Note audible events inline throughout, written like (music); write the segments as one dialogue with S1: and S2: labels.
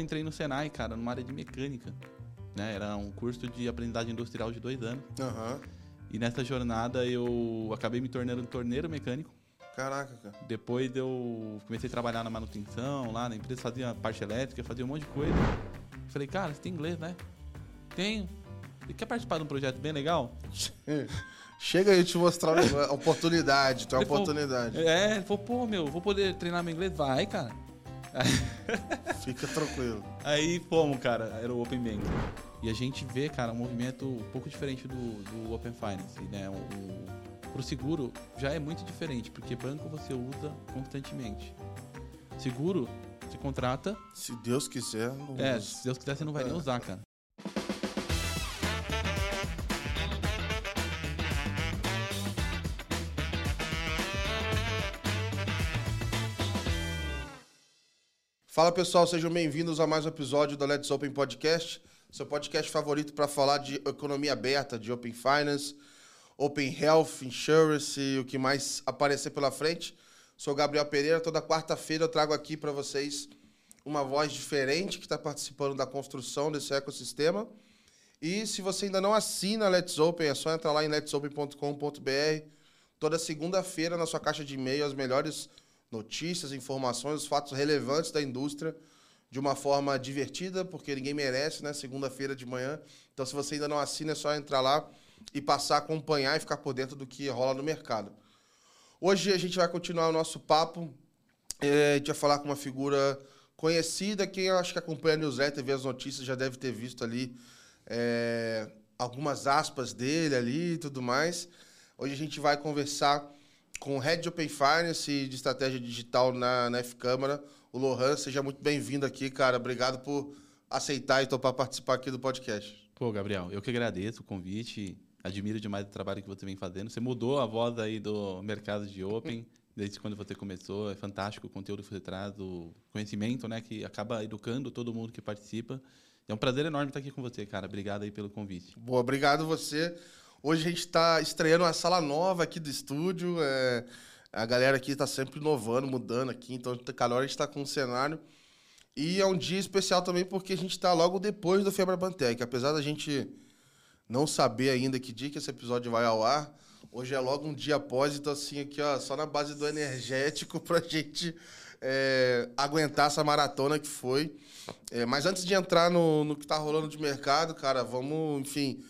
S1: Entrei no Senai, cara, numa área de mecânica. Né? Era um curso de aprendizagem industrial de dois anos.
S2: Aham.
S1: E nessa jornada eu acabei me tornando um torneiro mecânico.
S2: Caraca, cara.
S1: Depois eu comecei a trabalhar na manutenção lá na empresa, fazia parte elétrica, fazia um monte de coisa. Falei, cara, você tem inglês, né? Tenho. Você quer participar de um projeto bem legal? (laughs)
S2: Chega aí te mostrar uma (laughs) oportunidade, tem uma
S1: Ele falou-
S2: oportunidade.
S1: É, ele falou, pô, meu, vou poder treinar meu inglês? Vai, cara. (laughs)
S2: Fica tranquilo.
S1: Aí fomos, cara, era o Open Bank. E a gente vê, cara, um movimento um pouco diferente do, do Open Finance, né? O, o, pro seguro já é muito diferente, porque banco você usa constantemente. Seguro, você contrata,
S2: Se Deus quiser. não
S1: é,
S2: usa.
S1: se Deus quiser você não vai nem
S2: É.
S1: usar, cara.
S2: Fala pessoal, sejam bem-vindos a mais um episódio do Let's Open Podcast, seu podcast favorito para falar de economia aberta, de Open Finance, Open Health, Insurance e o que mais aparecer pela frente. Sou Gabriel Pereira, toda quarta-feira eu trago aqui para vocês uma voz diferente que está participando da construção desse ecossistema. E se você ainda não assina a Let's Open, é só entrar lá em letsopen.com.br. Toda segunda-feira na sua caixa de e-mail as melhores notícias, informações, os fatos relevantes da indústria de uma forma divertida, porque ninguém merece, né? Segunda-feira de manhã. Então, se você ainda não assina, é só entrar lá e passar a acompanhar e ficar por dentro do que rola no mercado. Hoje a gente vai continuar o nosso papo. É, a gente vai falar com uma figura conhecida. Quem eu acho que acompanha a newsletter, vê as notícias, já deve ter visto ali é, algumas aspas dele ali e tudo mais. Hoje a gente vai conversar com o Head de Open Finance e de Estratégia Digital na, na F-Câmara, o Lohan. Seja muito bem-vindo aqui, cara. Obrigado por aceitar e topar participar aqui do podcast.
S1: Pô, Gabriel, eu que agradeço o convite, admiro demais o trabalho que você vem fazendo. Você mudou a voz aí do mercado de Open (laughs) desde quando você começou. É fantástico o conteúdo que você traz, o conhecimento, né, que acaba educando todo mundo que participa. É um prazer enorme estar aqui com você, cara. Obrigado aí pelo convite.
S2: Boa, obrigado você. Hoje a gente está estreando uma sala nova aqui do estúdio. é, a galera aqui está sempre inovando, mudando aqui. Então, cada hora a gente está com um cenário. E é um dia especial também porque a gente está logo depois do Febra Bantec. Apesar da gente não saber ainda que dia que esse episódio vai ao ar, hoje é logo um dia após. Então, assim, aqui, ó, só na base do energético pra gente é, aguentar essa maratona que foi. É, mas antes de entrar no, no que tá rolando de mercado, cara, vamos, enfim,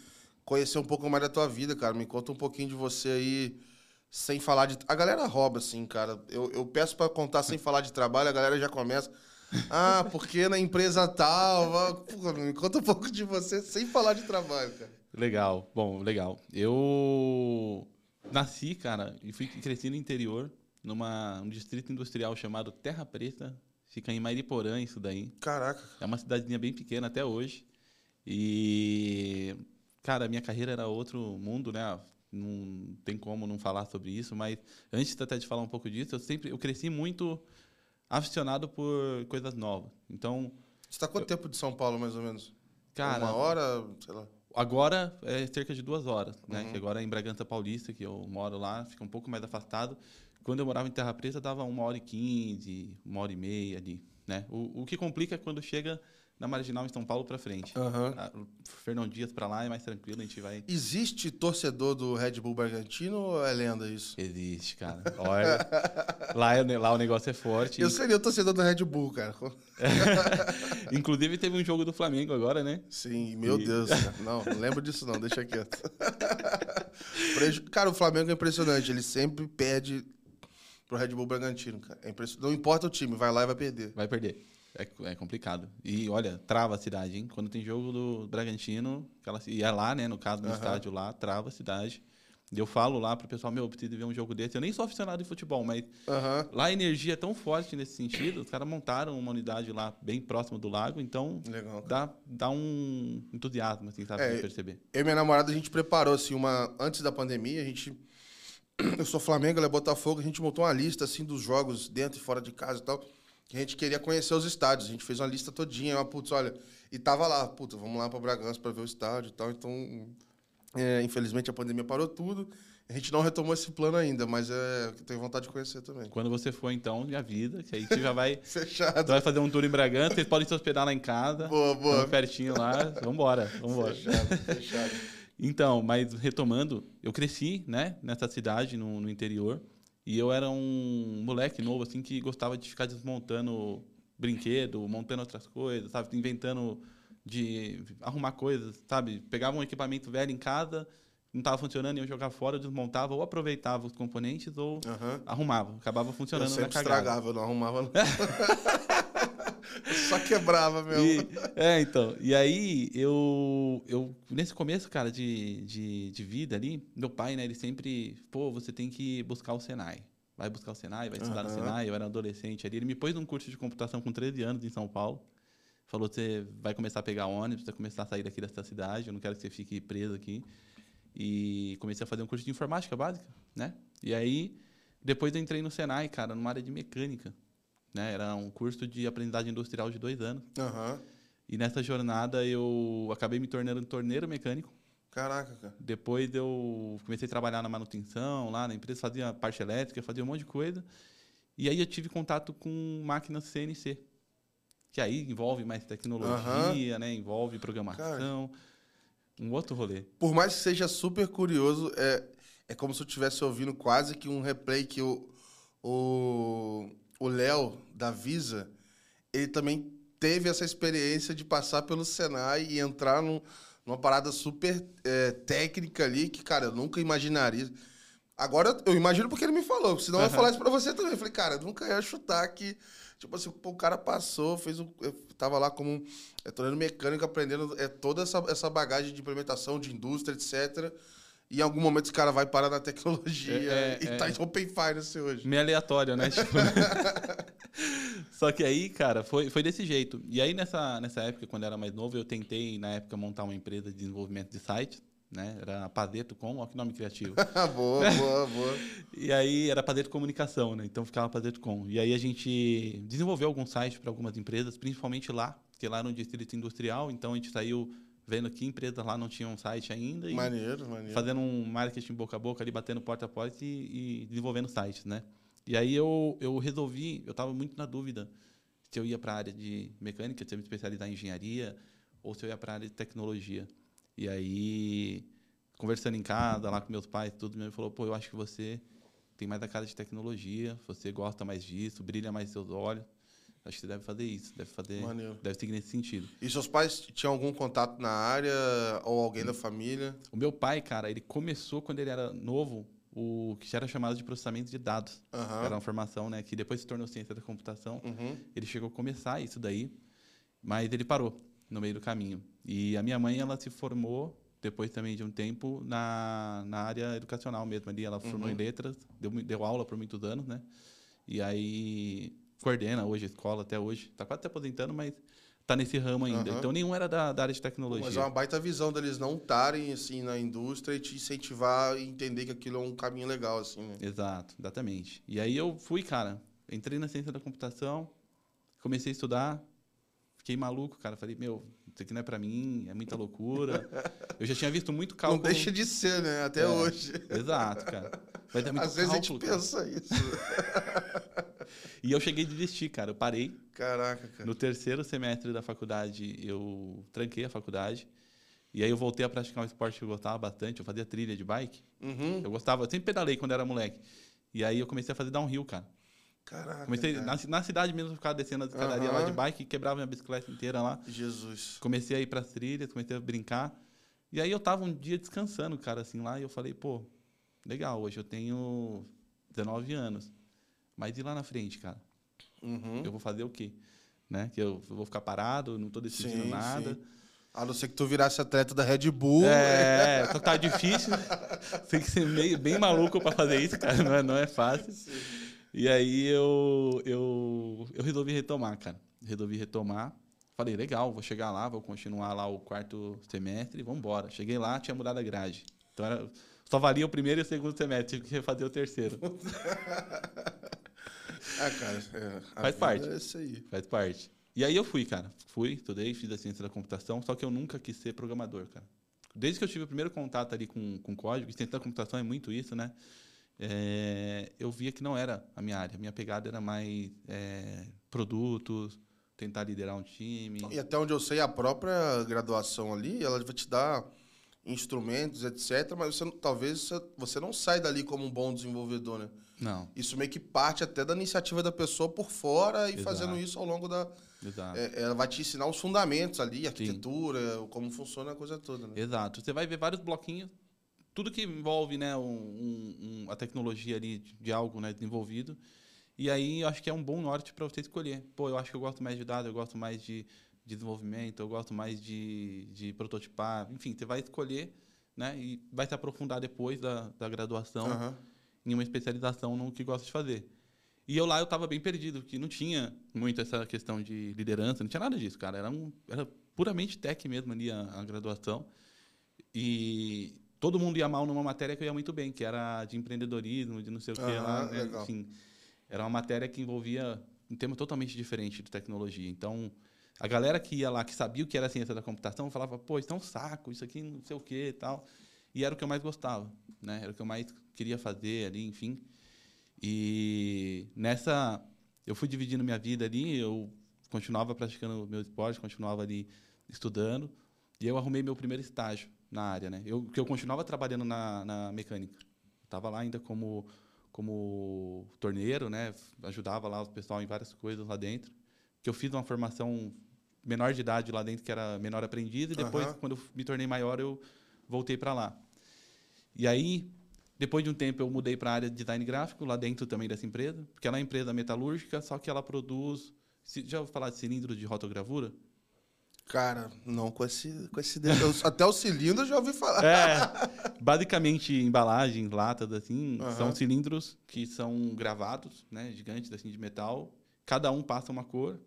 S2: conhecer um pouco mais da tua vida, cara. Me conta um pouquinho de você aí, sem falar de. A galera rouba, assim, cara. Eu, eu peço pra contar sem falar de trabalho, a galera já começa. Ah, porque na empresa tal. Porra, me conta um pouco de você sem falar de trabalho, cara.
S1: Legal, bom, legal. Eu nasci, cara, e fui cresci no interior, numa um distrito industrial chamado Terra Preta. Fica em Mariporã, isso daí.
S2: Caraca.
S1: É uma cidadezinha bem pequena até hoje. E, cara, minha carreira era outro mundo, né? Não tem como não falar sobre isso, mas antes até de falar um pouco disso, eu sempre eu cresci muito aficionado por coisas novas. Então,
S2: Você tá quanto tempo de São Paulo, mais ou menos?
S1: cara,
S2: Uma hora, sei lá.
S1: agora é cerca de duas horas, né?
S2: Uhum.
S1: Que agora é em Bragança Paulista, que eu moro lá, fica um pouco mais afastado. Quando eu morava em Terra Preta, dava uma hora e quinze, uma hora e meia ali, né? O, o que complica é quando chega na Marginal em São Paulo para frente. O Fernão Dias para lá é mais tranquilo, a gente vai.
S2: Existe torcedor do Red Bull Bragantino ou é lenda isso?
S1: Existe, cara. Olha, lá, é- lá o negócio é forte.
S2: Eu seria o torcedor do Red Bull, cara. (laughs)
S1: Inclusive teve um jogo do Flamengo agora, né?
S2: Sim, meu
S1: E-
S2: Deus. cara. (laughs) Não, não lembro disso não, deixa quieto. Cara, o Flamengo é impressionante, ele sempre perde pro Red Bull Bragantino, cara. É Não importa o time, vai lá e vai perder.
S1: Vai perder. É, é complicado. E olha, trava a cidade, hein? Quando tem jogo do Bragantino, aquela, e é lá, né? No caso do
S2: Aham.
S1: estádio lá, trava a cidade. E eu falo lá pro pessoal, meu, eu preciso ver um jogo desse. Eu nem sou aficionado de futebol, mas
S2: Aham.
S1: lá a energia é tão forte nesse sentido. Os caras montaram uma unidade lá bem próximo do lago, então
S2: Legal.
S1: dá, dá um entusiasmo, assim, sabe?
S2: É,
S1: perceber.
S2: Eu e minha namorada, a gente preparou, assim, uma... Antes da pandemia, a gente... (clears throat) Eu sou Flamengo, ela é Botafogo, a gente montou uma lista, assim, dos jogos dentro e fora de casa e tal, que a gente queria conhecer os estádios. A gente fez uma lista todinha, uma, putz, olha... E tava lá, puta, vamos lá pra Bragança pra ver o estádio e tal, então... é, infelizmente, a pandemia parou tudo, A gente não retomou esse plano ainda, mas é, tenho vontade de conhecer também.
S1: Quando você for, então, me avisa, que aí você já vai. (laughs)
S2: Fechado.
S1: Vai fazer um tour em Bragança, vocês podem se hospedar lá em casa.
S2: Boa, boa.
S1: Pertinho lá. Vambora, vambora.
S2: Fechado, (laughs) fechado.
S1: Então, mas retomando, eu cresci, né, nessa cidade, no, no interior, e eu era um moleque novo, assim, que gostava de ficar desmontando brinquedo, montando outras coisas, sabe, inventando de arrumar coisas, sabe, pegava um equipamento velho em casa, não estava funcionando, ia jogar fora, eu desmontava, ou aproveitava os componentes, ou
S2: Aham.
S1: arrumava, acabava
S2: Eu
S1: funcionando na
S2: sempre
S1: cagada.
S2: estragava, eu não arrumava. não. (laughs) (laughs) Só quebrava mesmo.
S1: E- é, então. E aí, eu, eu nesse começo, cara, de, de, de vida ali, meu pai, né, ele sempre, pô, você tem que buscar o Senai. Vai buscar o Senai, vai estudar no
S2: Aham.
S1: Senai. Eu era adolescente ali. Ele me pôs num curso de computação com 13 anos em São Paulo. Falou: você vai começar a pegar ônibus, vai começar a sair daqui dessa cidade. Eu não quero que você fique preso aqui. E comecei a fazer um curso de informática básica, né? E aí, depois eu entrei no Senai, cara, numa área de mecânica. Né? Era um curso de aprendizagem industrial de dois anos.
S2: Aham.
S1: E nessa jornada eu acabei me tornando torneiro mecânico.
S2: Caraca, cara.
S1: Depois eu comecei a trabalhar na manutenção lá na empresa, fazia parte elétrica, fazia um monte de coisa. E aí eu tive contato com máquinas CNC. Que aí envolve mais tecnologia, né? Envolve programação. Um outro rolê.
S2: Por mais que seja super curioso, é, é como se eu estivesse ouvindo quase que um replay que o o o Léo da Visa, ele também teve essa experiência de passar pelo Senai e entrar num, numa parada super é, técnica ali, que, cara, eu nunca imaginaria. Agora eu imagino porque ele me falou, senão eu ia falar isso pra você também. Eu falei, cara, eu nunca ia chutar que. Tipo assim, pô, o cara passou, fez um. Eu tava lá como um. É, torneiro mecânico, aprendendo é, toda essa, essa bagagem de implementação de indústria, etc. E em algum momento esse cara vai parar na tecnologia
S1: É, é,
S2: e tá
S1: é.
S2: em Open Finance hoje.
S1: Meio aleatório, né? (laughs) Tipo, Só que aí, cara, foi, foi desse jeito. E aí, nessa, nessa época, quando eu era mais novo, eu tentei, na época, montar uma empresa de desenvolvimento de site, né? Era a Padeto Com, olha que nome criativo. (laughs)
S2: boa, boa, boa.
S1: E aí era Padeto Comunicação, né? Então ficava Padeto Com. E aí a gente desenvolveu alguns sites para algumas empresas, principalmente lá, porque lá no distrito industrial, então a gente saiu vendo que empresas lá não tinham site ainda e
S2: Maneiro, maneiro.
S1: fazendo um marketing boca a boca ali, batendo porta a porta e, e desenvolvendo sites, né? E aí eu, eu resolvi, eu estava muito na dúvida se eu ia para a área de mecânica, se eu me especializar em engenharia ou se eu ia para a área de tecnologia. E aí, conversando em casa, lá com meus pais, tudo, meu falou, pô, eu acho que você tem mais a cara de tecnologia, você gosta mais disso, brilha mais seus olhos. Acho que você deve fazer isso, deve fazer,
S2: Maneiro.
S1: deve seguir nesse sentido.
S2: E seus pais tinham algum contato na área ou alguém da família?
S1: O meu pai, cara, ele começou quando ele era novo, o que já era chamado de processamento de dados.
S2: Aham.
S1: Era uma formação, né, que depois se tornou ciência da computação.
S2: Uhum.
S1: Ele chegou a começar isso daí, mas ele parou no meio do caminho. E a minha mãe, ela se formou depois também de um tempo na, na área educacional mesmo ali. Ela formou
S2: Uhum.
S1: em letras, deu, deu aula por muitos anos, né? E aí coordena hoje a escola até hoje. Tá quase se aposentando, mas tá nesse ramo ainda.
S2: Aham.
S1: Então nenhum era da, da área de tecnologia.
S2: Mas é uma baita visão deles não estarem assim na indústria e te incentivar e entender que aquilo é um caminho legal, assim, né?
S1: Exato, exatamente. E aí eu fui, cara, entrei na ciência da computação, comecei a estudar, fiquei maluco, cara. Falei, meu, isso aqui não é pra mim, é muita loucura. eu já tinha visto muito cálculo.
S2: Não deixa de ser, né? Até
S1: É.
S2: hoje.
S1: Exato, cara. Mas é (laughs) muito
S2: Às vezes a gente
S1: cálculo, cara.
S2: pensa isso. (laughs)
S1: E eu cheguei a desistir, cara. Eu parei.
S2: Caraca, cara.
S1: No terceiro semestre da faculdade, eu tranquei a faculdade. E aí eu voltei a praticar um esporte que eu gostava bastante. Eu fazia trilha de bike.
S2: Uhum.
S1: Eu gostava, eu sempre pedalei quando era moleque. E aí eu comecei a fazer downhill, cara.
S2: Caraca.
S1: Comecei
S2: cara.
S1: na, na cidade mesmo, eu ficava descendo a escadaria lá
S2: Aham.
S1: de bike, quebrava minha bicicleta inteira lá.
S2: Jesus.
S1: Comecei a ir pras trilhas, comecei a brincar. E aí eu tava um dia descansando, cara, assim, lá, e eu falei, pô, legal, hoje eu tenho 19 anos. Mas e lá na frente, cara?
S2: Uhum.
S1: Eu vou fazer o quê? Né? Que eu vou ficar parado, não tô decidindo
S2: Sim,
S1: nada.
S2: sim. A não ser que tu virasse atleta da Red Bull.
S1: É, só que tá difícil. (laughs) Tem que ser meio, bem maluco pra fazer isso, cara. Não é, não é fácil. E aí eu, eu, eu resolvi retomar, cara. Resolvi retomar. Falei, legal, vou chegar lá, vou continuar lá o quarto semestre, vamos embora. Cheguei lá, tinha mudado a grade. Então era, só valia o primeiro e o segundo semestre, tive que refazer o terceiro. (laughs)
S2: Ah, cara. É,
S1: Faz parte.
S2: É isso aí.
S1: Faz parte. E aí eu fui, cara. Fui, estudei, fiz a ciência da computação, só que eu nunca quis ser programador, cara. desde que eu tive o primeiro contato ali com, com código, ciência da computação é muito isso, né? É, eu via que não era a minha área. A minha pegada era mais é, produtos, tentar liderar um time.
S2: E até onde eu sei, a própria graduação ali, ela vai te dar instrumentos, etc. Mas você, talvez você não sai dali como um bom desenvolvedor, né?
S1: Não.
S2: Isso meio que parte até da iniciativa da pessoa por fora e Exato. fazendo isso ao longo da.
S1: Exato.
S2: É, ela vai te ensinar os fundamentos ali, arquitetura, Sim. como funciona a coisa toda. Né?
S1: Exato. Você vai ver vários bloquinhos tudo que envolve né, um, um, a tecnologia ali de algo né, desenvolvido. E aí eu acho que é um bom norte para você escolher. Pô, eu acho que eu gosto mais de dados, eu gosto mais de, de desenvolvimento, eu gosto mais de, de prototipar. Enfim, você vai escolher né, e vai se aprofundar depois da, da graduação uhum. Em uma especialização no que gosta de fazer. E eu lá eu estava bem perdido, porque não tinha muito essa questão de liderança, não tinha nada disso, cara. Era, um, era puramente tech mesmo ali a, a graduação. E, todo mundo ia mal numa matéria que eu ia muito bem, que era de empreendedorismo, de não sei o que lá. Né? Enfim, era uma matéria que envolvia um tema totalmente diferente de tecnologia. Então, a galera que ia lá, que sabia o que era ciência da computação, falava, pô, isso é um saco, isso aqui não sei o que e tal. E era o que eu mais gostava, né? Era o que eu mais queria fazer ali, enfim. E nessa, eu fui dividindo minha vida ali, eu continuava praticando meu esporte, continuava ali estudando, e eu arrumei meu primeiro estágio na área, né? Eu que eu continuava trabalhando na, na mecânica. Estava lá ainda como como torneiro, né? Ajudava lá o pessoal em várias coisas lá dentro. Que eu fiz uma formação menor de idade lá dentro, que era menor aprendiz, e depois, uhum. quando eu me tornei maior, eu voltei para lá. E aí, depois de um tempo, eu mudei para a área de design gráfico, lá dentro também dessa empresa, porque ela é uma empresa metalúrgica, só que ela produz. Já ouviu falar de cilindro de rotogravura?
S2: Cara, não com esse, com esse. Até o cilindro eu já ouvi falar.
S1: É, basicamente, embalagens, latas, assim, uhum. são cilindros que são gravados, né, gigantes, assim, de metal. Cada um passa uma cor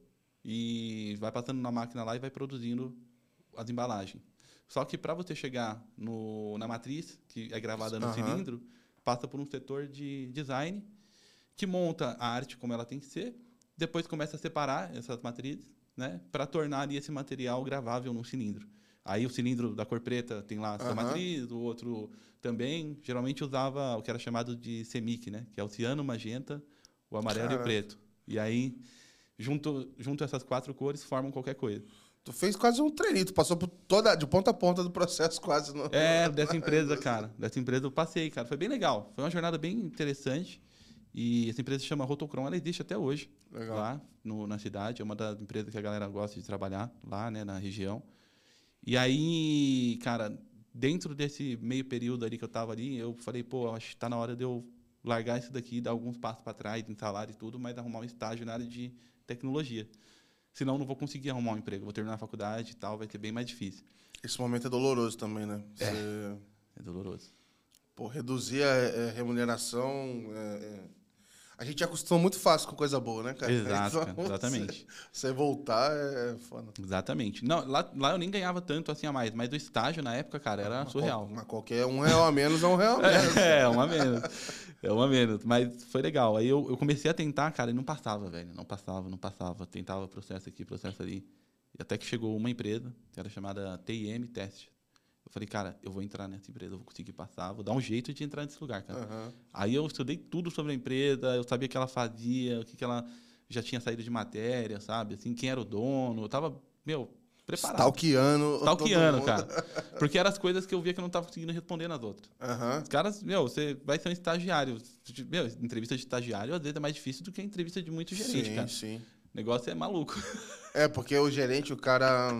S1: e vai passando na máquina lá e vai produzindo as embalagens. Só que para você chegar no, na matriz, que é gravada no uhum. cilindro, passa por um setor de design que monta a arte como ela tem que ser, depois começa a separar essas matrizes né, para tornar esse material gravável num cilindro. Aí o cilindro da cor preta tem lá a sua uhum. matriz, o outro também. Geralmente usava o que era chamado de semic, né, que é o ciano, magenta, o amarelo Caraca. e o preto. E aí, junto, junto essas quatro cores, formam qualquer coisa.
S2: Tu fez quase um treininho, tu passou por toda, de ponta a ponta do processo quase. No...
S1: É, (laughs) dessa empresa, cara. Dessa empresa eu passei, cara. Foi bem legal. Foi uma jornada bem interessante. E essa empresa se chama Rotocron, ela existe até hoje. Legal. Lá no, na cidade. É uma das empresas que a galera gosta de trabalhar lá, né, na região. E aí, cara, dentro desse meio período ali que eu tava ali, eu falei, pô, acho que tá na hora de eu largar isso daqui, dar alguns passos para trás em salário e tudo, mas arrumar um estágio na área de tecnologia. Senão não vou conseguir arrumar um emprego. Vou terminar a faculdade e tal, vai ser bem mais difícil.
S2: Esse momento é doloroso também, né?
S1: Você... É, é doloroso.
S2: Pô, reduzir a, a remuneração é, é a gente acostuma muito fácil com coisa boa, né, cara?
S1: Exato, então, exatamente. (laughs)
S2: Você, voltar é foda.
S1: Exatamente. Não, lá, lá eu nem ganhava tanto assim a mais, mas do estágio na época, cara, era mas surreal.
S2: mas qualquer um real a menos é um real a menos.
S1: é, é, um a menos. É um a menos. Mas foi legal. Aí eu, eu comecei a tentar, cara, e não passava, velho. Não passava, não passava. Tentava processo aqui, processo ali. E até que chegou uma empresa, que era chamada TIM Test. Eu falei, cara, eu vou entrar nessa empresa, eu vou conseguir passar, vou dar um jeito de entrar nesse lugar, cara. Uhum. Aí eu estudei tudo sobre a empresa, eu sabia o que ela fazia, o que, que ela já tinha saído de matéria, sabe? Assim, quem era o dono. Eu tava, meu, preparado.
S2: Stalkeando.
S1: Stalkeando, cara. (laughs) Porque eram as coisas que eu via que eu não estava conseguindo responder nas outras.
S2: Uhum.
S1: Os caras, meu, você vai ser um estagiário. Meu, entrevista de estagiário às vezes é mais difícil do que a entrevista de muito gerente, sim, cara. Sim, sim. O negócio é maluco.
S2: É, porque o gerente, o cara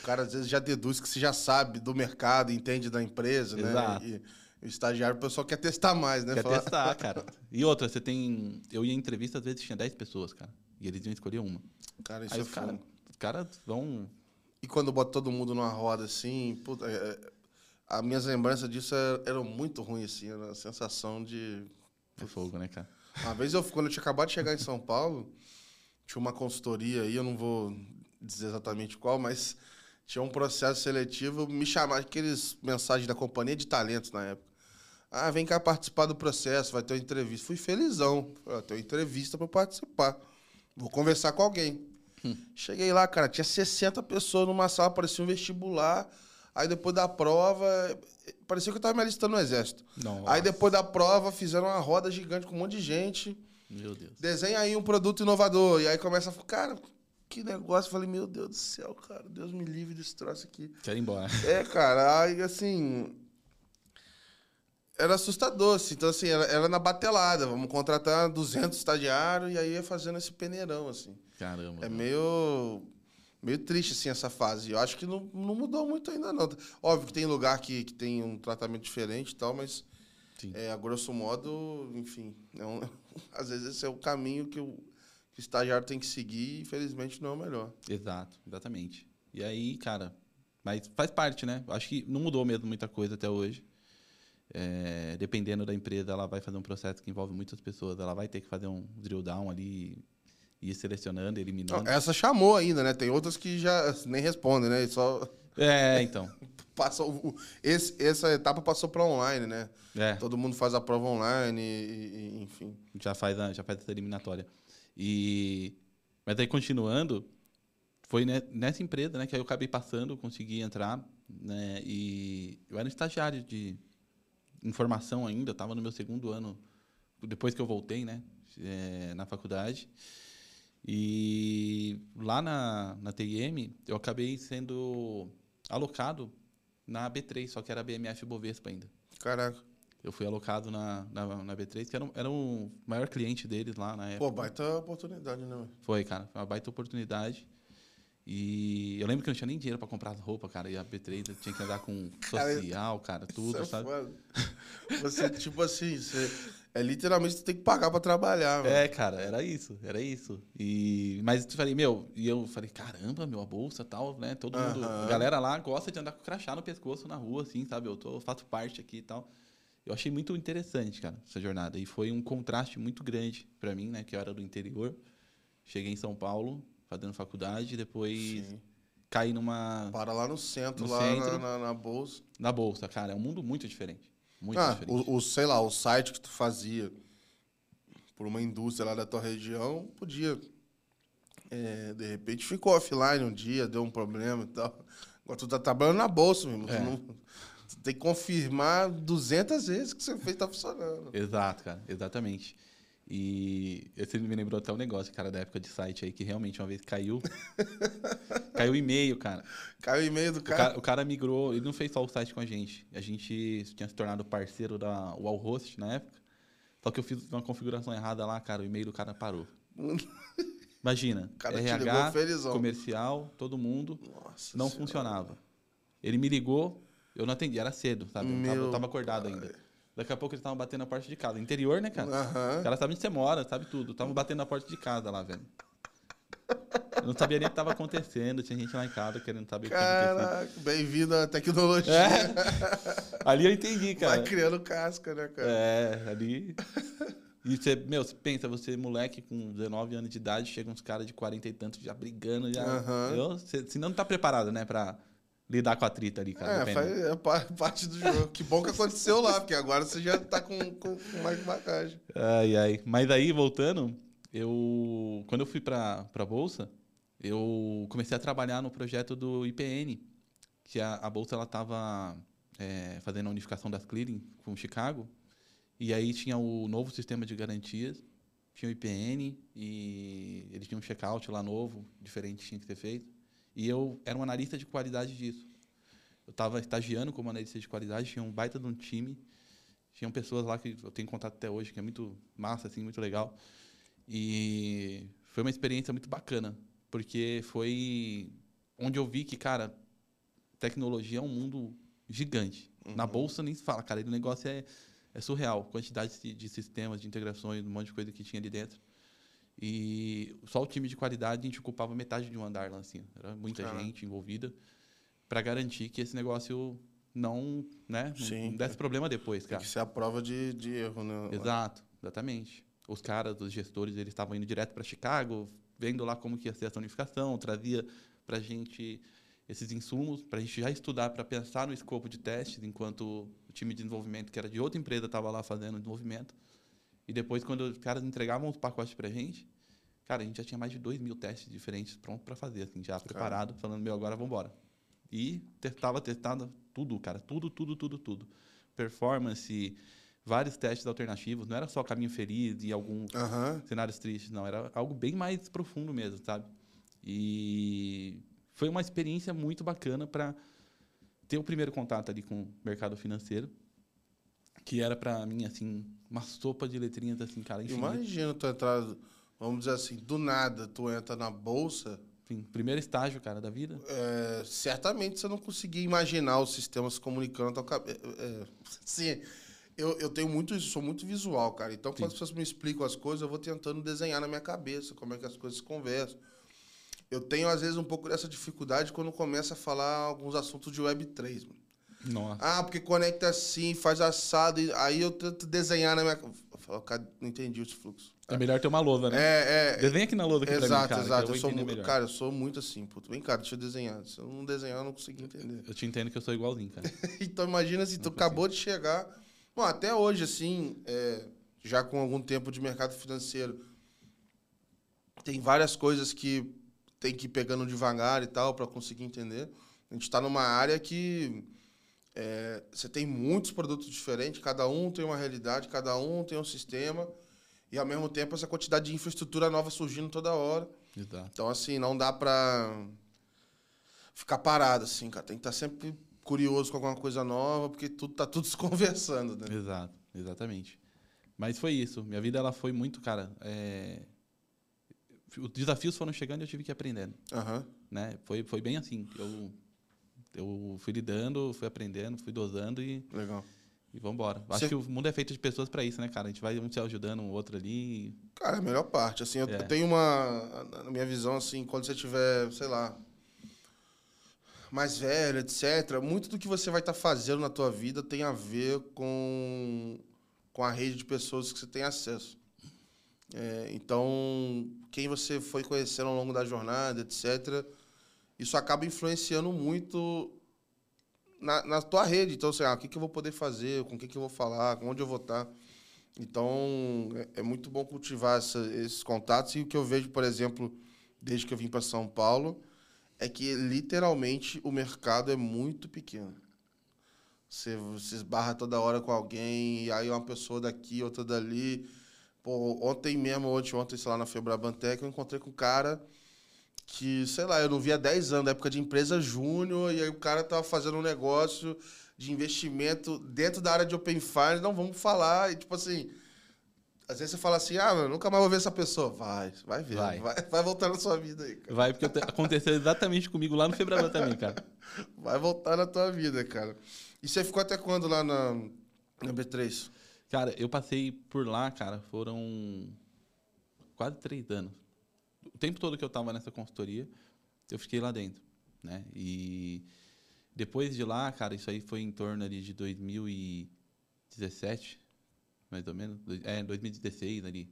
S2: o cara às vezes já deduz que você já sabe do mercado, entende da empresa, né?
S1: Exato.
S2: né? E, o estagiário, o pessoal quer testar mais, né?
S1: Quer Fala... testar, (laughs) cara. E outra, você tem. Eu ia em entrevista, às vezes tinha 10 pessoas, cara. E eles iam escolher uma.
S2: Cara, isso
S1: Aí
S2: é
S1: os caras cara vão.
S2: E quando bota todo mundo numa roda assim, puta, é, é as minhas lembranças disso é, eram muito ruins, assim, era a sensação de.
S1: É fogo, né, cara?
S2: Uma vez, eu, quando eu tinha acabado de chegar em São Paulo, tinha uma consultoria aí, eu não vou dizer exatamente qual, mas tinha um processo seletivo, me chamaram aqueles mensagens da companhia de talentos na época. Ah, vem cá participar do processo, vai ter uma entrevista. Fui felizão. Falei, tem uma entrevista para participar. Vou conversar com alguém. Hum. Cheguei lá, cara, tinha 60 pessoas numa sala, parecia um vestibular. Aí depois da prova, parecia que eu tava me alistando no exército.
S1: Não.
S2: Aí depois da prova, fizeram uma roda gigante com um monte de gente.
S1: Meu Deus.
S2: Desenha aí um produto inovador. E aí começa a falar, cara, que negócio. Eu falei, meu Deus do céu, cara, Deus me livre desse troço aqui.
S1: Quero ir embora.
S2: É, cara, aí assim. Era assustador, assim. Então, assim, era, era na batelada. Vamos contratar 200 estagiários e aí ia fazendo esse peneirão, assim.
S1: Caramba.
S2: É meio. Meio triste, assim, essa fase. Eu acho que não, não mudou muito ainda, não. Óbvio que tem lugar que, que tem um tratamento diferente e tal, mas, é, a grosso modo, enfim. é um- (laughs) às vezes esse é o caminho que o, que o estagiário tem que seguir e, infelizmente, não é o melhor.
S1: Exato, exatamente. E aí, cara, mas faz parte, né? Acho que não mudou mesmo muita coisa até hoje. É, dependendo da empresa, ela vai fazer um processo que envolve muitas pessoas. Ela vai ter que fazer um drill down ali ir selecionando, eliminando.
S2: Essa chamou ainda, né? Tem outras que já nem respondem, né? Só
S1: É, então. (laughs)
S2: o- esse, essa etapa passou para online, né?
S1: É,
S2: Todo mundo faz a prova online, e- e- enfim.
S1: já faz, a, já faz essa eliminatória. E, mas aí, continuando, foi ne- nessa empresa né, que eu acabei passando, consegui entrar. Né, e eu era um estagiário de informação ainda, estava no meu segundo ano, depois que eu voltei né, eh, na faculdade. E lá na, na TIM, eu acabei sendo alocado na B3, só que era BMF Bovespa ainda.
S2: Caraca.
S1: Eu fui alocado na, na, na B3, que era, um- era o maior cliente deles lá na época.
S2: Pô, baita oportunidade, né?
S1: Foi, cara. Foi uma baita oportunidade. E eu lembro que eu não tinha nem dinheiro pra comprar roupa, cara. E a B3 eu tinha que andar com (laughs) social, cara, tudo,
S2: é
S1: sabe?
S2: foda. Você, tipo assim, você, é literalmente você tem que pagar pra trabalhar.
S1: É, cara, era isso, era isso. E, mas eu falei, meu, e eu falei, caramba, meu, a bolsa tal, né? Todo mundo.
S2: Aham.
S1: A galera lá gosta de andar com crachá no pescoço na rua, assim, sabe? Eu, tô, eu faço parte aqui e tal. Eu achei muito interessante, cara, essa jornada. E foi um contraste muito grande pra mim, né? Que eu era do interior. Cheguei em São Paulo, fazendo faculdade, depois
S2: Sim.
S1: caí numa.
S2: Para lá no centro,
S1: No
S2: lá
S1: centro.
S2: Na, na, na bolsa.
S1: Na bolsa, cara. É um mundo muito diferente. Muito
S2: ah,
S1: diferente.
S2: o, o, sei lá, o site que tu fazia por uma indústria lá da tua região, podia. é, de repente ficou offline um dia, deu um problema e tal. Agora tu tá trabalhando na bolsa, meu irmão. Tu,
S1: É.
S2: não- tem que confirmar 200 vezes que você fez tá funcionando.
S1: Exato, cara, exatamente. E esse me lembrou até um negócio, cara, da época de site aí, que realmente uma vez caiu. (laughs) caiu o e-mail, cara.
S2: Caiu o e-mail do
S1: O
S2: cara.
S1: cara. o cara migrou, ele não fez só o site com a gente. A gente tinha se tornado parceiro da Wallhost na época. Só que eu fiz uma configuração errada lá, cara, o e-mail do cara parou. (laughs) Imagina,
S2: O cara te
S1: RH, comercial, todo mundo,
S2: Nossa
S1: não
S2: Senhora.
S1: funcionava. Ele me ligou, eu não atendi, era cedo, sabe? Eu tava, eu tava acordado ainda. Daqui a pouco eles estavam batendo na porta de casa. Interior, né, cara?
S2: Aham.
S1: Os caras sabem onde você mora, sabe tudo. Estavam batendo na porta de casa lá, velho. Eu não sabia nem o que estava acontecendo. Tinha gente lá em casa querendo saber o que
S2: bem-vindo à tecnologia.
S1: É. (laughs) Ali eu entendi,
S2: Vai
S1: cara.
S2: criando casca, né, cara?
S1: É, ali. E você, meu, você pensa, você moleque com 19 anos de idade, chega uns caras de 40 e tantos já brigando, já.
S2: Aham.
S1: Eu, você, você não tá preparado, né, pra lidar com a trita ali, cara.
S2: É, faz, é pa- parte do jogo. (laughs) Que bom que aconteceu lá, porque agora você já tá com, com, com mais bagagem.
S1: Ai, ai. Mas aí, voltando, eu. Quando eu fui pra, pra Bolsa, eu comecei a trabalhar no projeto do IPN, que a, a Bolsa ela estava fazendo a unificação das clearing com Chicago. E aí tinha o novo sistema de garantias, tinha o IPN, e eles tinham um checkout lá novo, diferente tinha que ser feito. E eu era um analista de qualidade disso. Eu estava estagiando como analista de qualidade, tinha um baita de um time. Tinham pessoas lá que eu tenho contato até hoje, que é muito massa, assim, muito legal. E foi uma experiência muito bacana, porque foi onde eu vi que, cara, tecnologia é um mundo gigante. Na bolsa nem se fala, cara, o negócio é, é surreal. Quantidade de, de sistemas, de integrações, um monte de coisa que tinha ali dentro. E só o time de qualidade a gente ocupava metade de um andar lá, assim. Era muita gente envolvida para garantir que esse negócio não, né,
S2: Sim.
S1: não desse problema depois,
S2: Tem
S1: cara.
S2: que ser a prova de, de erro, né?
S1: Exato, exatamente. Os caras, os gestores, eles estavam indo direto para Chicago, vendo lá como que ia ser essa unificação, trazia para a gente esses insumos, para a gente já estudar, para pensar no escopo de testes, enquanto o time de desenvolvimento, que era de outra empresa, estava lá fazendo o desenvolvimento. E depois, quando os caras entregavam os pacotes para a gente, cara, a gente já tinha mais de 2 mil testes diferentes prontos para fazer, assim, já preparado, falando, meu, agora vamos embora. E testava, testava tudo, cara. Tudo, tudo, tudo, tudo. Performance, vários testes alternativos. Não era só caminho feliz e alguns cenários tristes, não. Era algo bem mais profundo mesmo, sabe? E foi uma experiência muito bacana para ter o primeiro contato ali com o mercado financeiro, que era para mim, assim, uma sopa de letrinhas, assim, cara, infinita.
S2: Imagina tu entrar, vamos dizer assim, do nada, tu entra na bolsa.
S1: Enfim, primeiro estágio, cara, da vida.
S2: é, certamente você não conseguia imaginar o sistema se comunicando na tua cabeça. É, sim, eu, eu tenho muito isso, sou muito visual, cara. Então, quando as pessoas me explicam as coisas, eu vou tentando desenhar na minha cabeça como é que as coisas se conversam. Eu tenho, às vezes, um pouco dessa dificuldade quando começa a falar alguns assuntos de Web3, mano.
S1: Nossa.
S2: Ah, porque conecta assim, faz assado. e- Aí eu tento desenhar na minha. Falo, cara, não entendi os fluxos.
S1: É melhor ter uma lousa, né?
S2: É, é.
S1: Desenha aqui na lousa aqui pra mim,
S2: Exato,
S1: cara,
S2: exato.
S1: que eu
S2: Eu sou muito,
S1: melhor.
S2: cara, eu sou muito assim, puto. Vem cá, deixa eu desenhar. Se eu não desenhar, eu não consigo entender.
S1: Eu te entendo que eu sou igualzinho, cara. (laughs)
S2: então imagina se tu acabou de chegar. Bom, até hoje, assim, é, já com algum tempo de mercado financeiro, tem várias coisas que tem que ir pegando devagar e tal para conseguir entender. A gente está numa área que é, você tem muitos produtos diferentes, cada um tem uma realidade, cada um tem um sistema, e ao mesmo tempo essa quantidade de infraestrutura nova surgindo toda hora.
S1: Exato.
S2: Então, assim, não dá pra ficar parado, assim, cara. Tem que estar sempre curioso com alguma coisa nova, porque tudo tá tudo (laughs) se conversando, né?
S1: Exato, exatamente. Mas foi isso. Minha vida ela foi muito, cara. é, Os desafios foram chegando e eu tive que ir aprendendo,
S2: Aham.
S1: né? Foi, foi bem assim. Eu, eu fui lidando, fui aprendendo, fui dosando e,
S2: Legal.
S1: e vamos embora. Acho
S2: Você-
S1: que o mundo é feito de pessoas para isso, né, cara? A gente vai um se ajudando, o outro ali.
S2: Cara, é a melhor parte. Assim, eu,
S1: É.
S2: tenho uma. Na minha visão, assim, quando você tiver, sei lá. Mais velho, etc., muito do que você vai estar fazendo na tua vida tem a ver com, com a rede de pessoas que você tem acesso. É, então, quem você foi conhecendo ao longo da jornada, etc., isso acaba influenciando muito na, na tua rede. Então, assim, ah, o que, que eu vou poder fazer, com o que, que eu vou falar, com onde eu vou estar. Então, é, é muito bom cultivar essa- esses contatos. E o que eu vejo, por exemplo, desde que eu vim para São Paulo, é que literalmente o mercado é muito pequeno. Você, você esbarra toda hora com alguém, e aí uma pessoa daqui, outra dali. Pô, ontem mesmo, ontem, ontem, sei lá, na Febrabantec, eu encontrei com um cara que, sei lá, eu não via há 10 anos, da época de empresa júnior, e aí o cara tava fazendo um negócio de investimento dentro da área de Open Finance, não, vamos falar, e tipo assim, às vezes você fala assim, ah, mano, nunca mais vou ver essa pessoa. Vai, vai ver, vai,
S1: Vai.
S2: vai, voltar na sua vida aí, cara.
S1: Vai, porque te- aconteceu exatamente comigo lá no Febraban também, cara. (laughs)
S2: Vai voltar na tua vida, cara. E você ficou até quando lá na, na B3?
S1: Cara, eu passei por lá, cara, foram quase três anos. Tempo todo que eu tava nessa consultoria, eu fiquei lá dentro, né? E depois de lá, cara, isso aí foi em torno ali de 2017, mais ou menos. É, 2016 ali.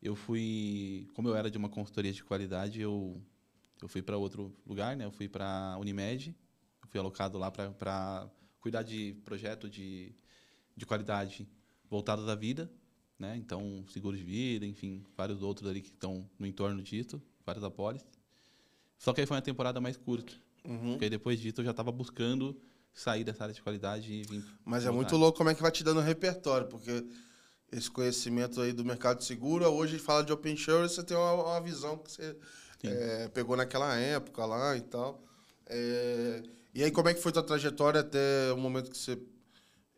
S1: Eu fui, como eu era de uma consultoria de qualidade, eu eu fui para outro lugar, né? Eu fui para Unimed, eu fui alocado lá para cuidar de projeto de, de qualidade voltados à vida, né? Então, seguro de vida, enfim, vários outros ali que estão no entorno disso, vários apólices. Só que aí foi uma temporada mais curta.
S2: Uhum.
S1: Porque aí depois disso eu já estava buscando sair dessa área de qualidade e vir.
S2: Mas é muito louco como é que vai te dando repertório, porque esse conhecimento aí do mercado de seguro, hoje fala de Open Insurance, você tem uma, uma visão que você é, pegou naquela época lá e tal. É, e aí, como é que foi tua trajetória até o momento que você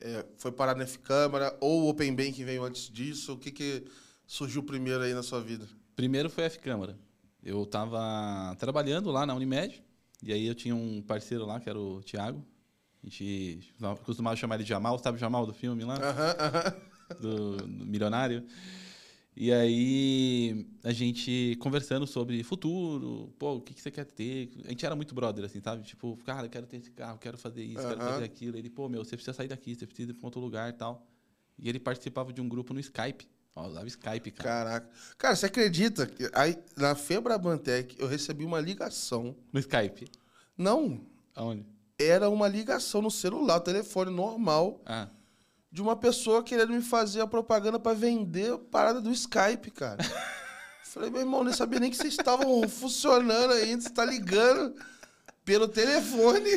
S2: é, foi parar na F-Câmara, ou o Open Bank veio antes disso? O que, que surgiu primeiro aí na sua vida?
S1: Primeiro foi a F-Câmara. Eu estava trabalhando lá na Unimed, e aí eu tinha um parceiro lá, que era o Thiago. A gente costumava chamar ele de Jamal, sabe o Jamal do filme lá?
S2: Aham, aham.
S1: do, do milionário. E aí a gente conversando sobre futuro, pô, o que, que você quer ter? A gente era muito brother, assim, sabe? Tipo, cara, eu quero ter esse carro, quero fazer isso, quero
S2: Aham.
S1: fazer aquilo. Ele, pô, meu, você precisa sair daqui, você precisa ir para outro lugar e tal. E ele participava de um grupo no Skype. Ó, usava Skype, cara.
S2: Caraca. Cara, você acredita que aí, na Febrabantec eu recebi uma ligação?
S1: No Skype.
S2: Não,
S1: Aonde?
S2: era uma ligação no celular, telefone normal,
S1: Ah,
S2: de uma pessoa querendo me fazer a propaganda pra vender a parada do Skype, cara. (laughs) Falei, meu irmão, nem sabia nem que vocês estavam funcionando ainda, você tá ligando, pelo telefone.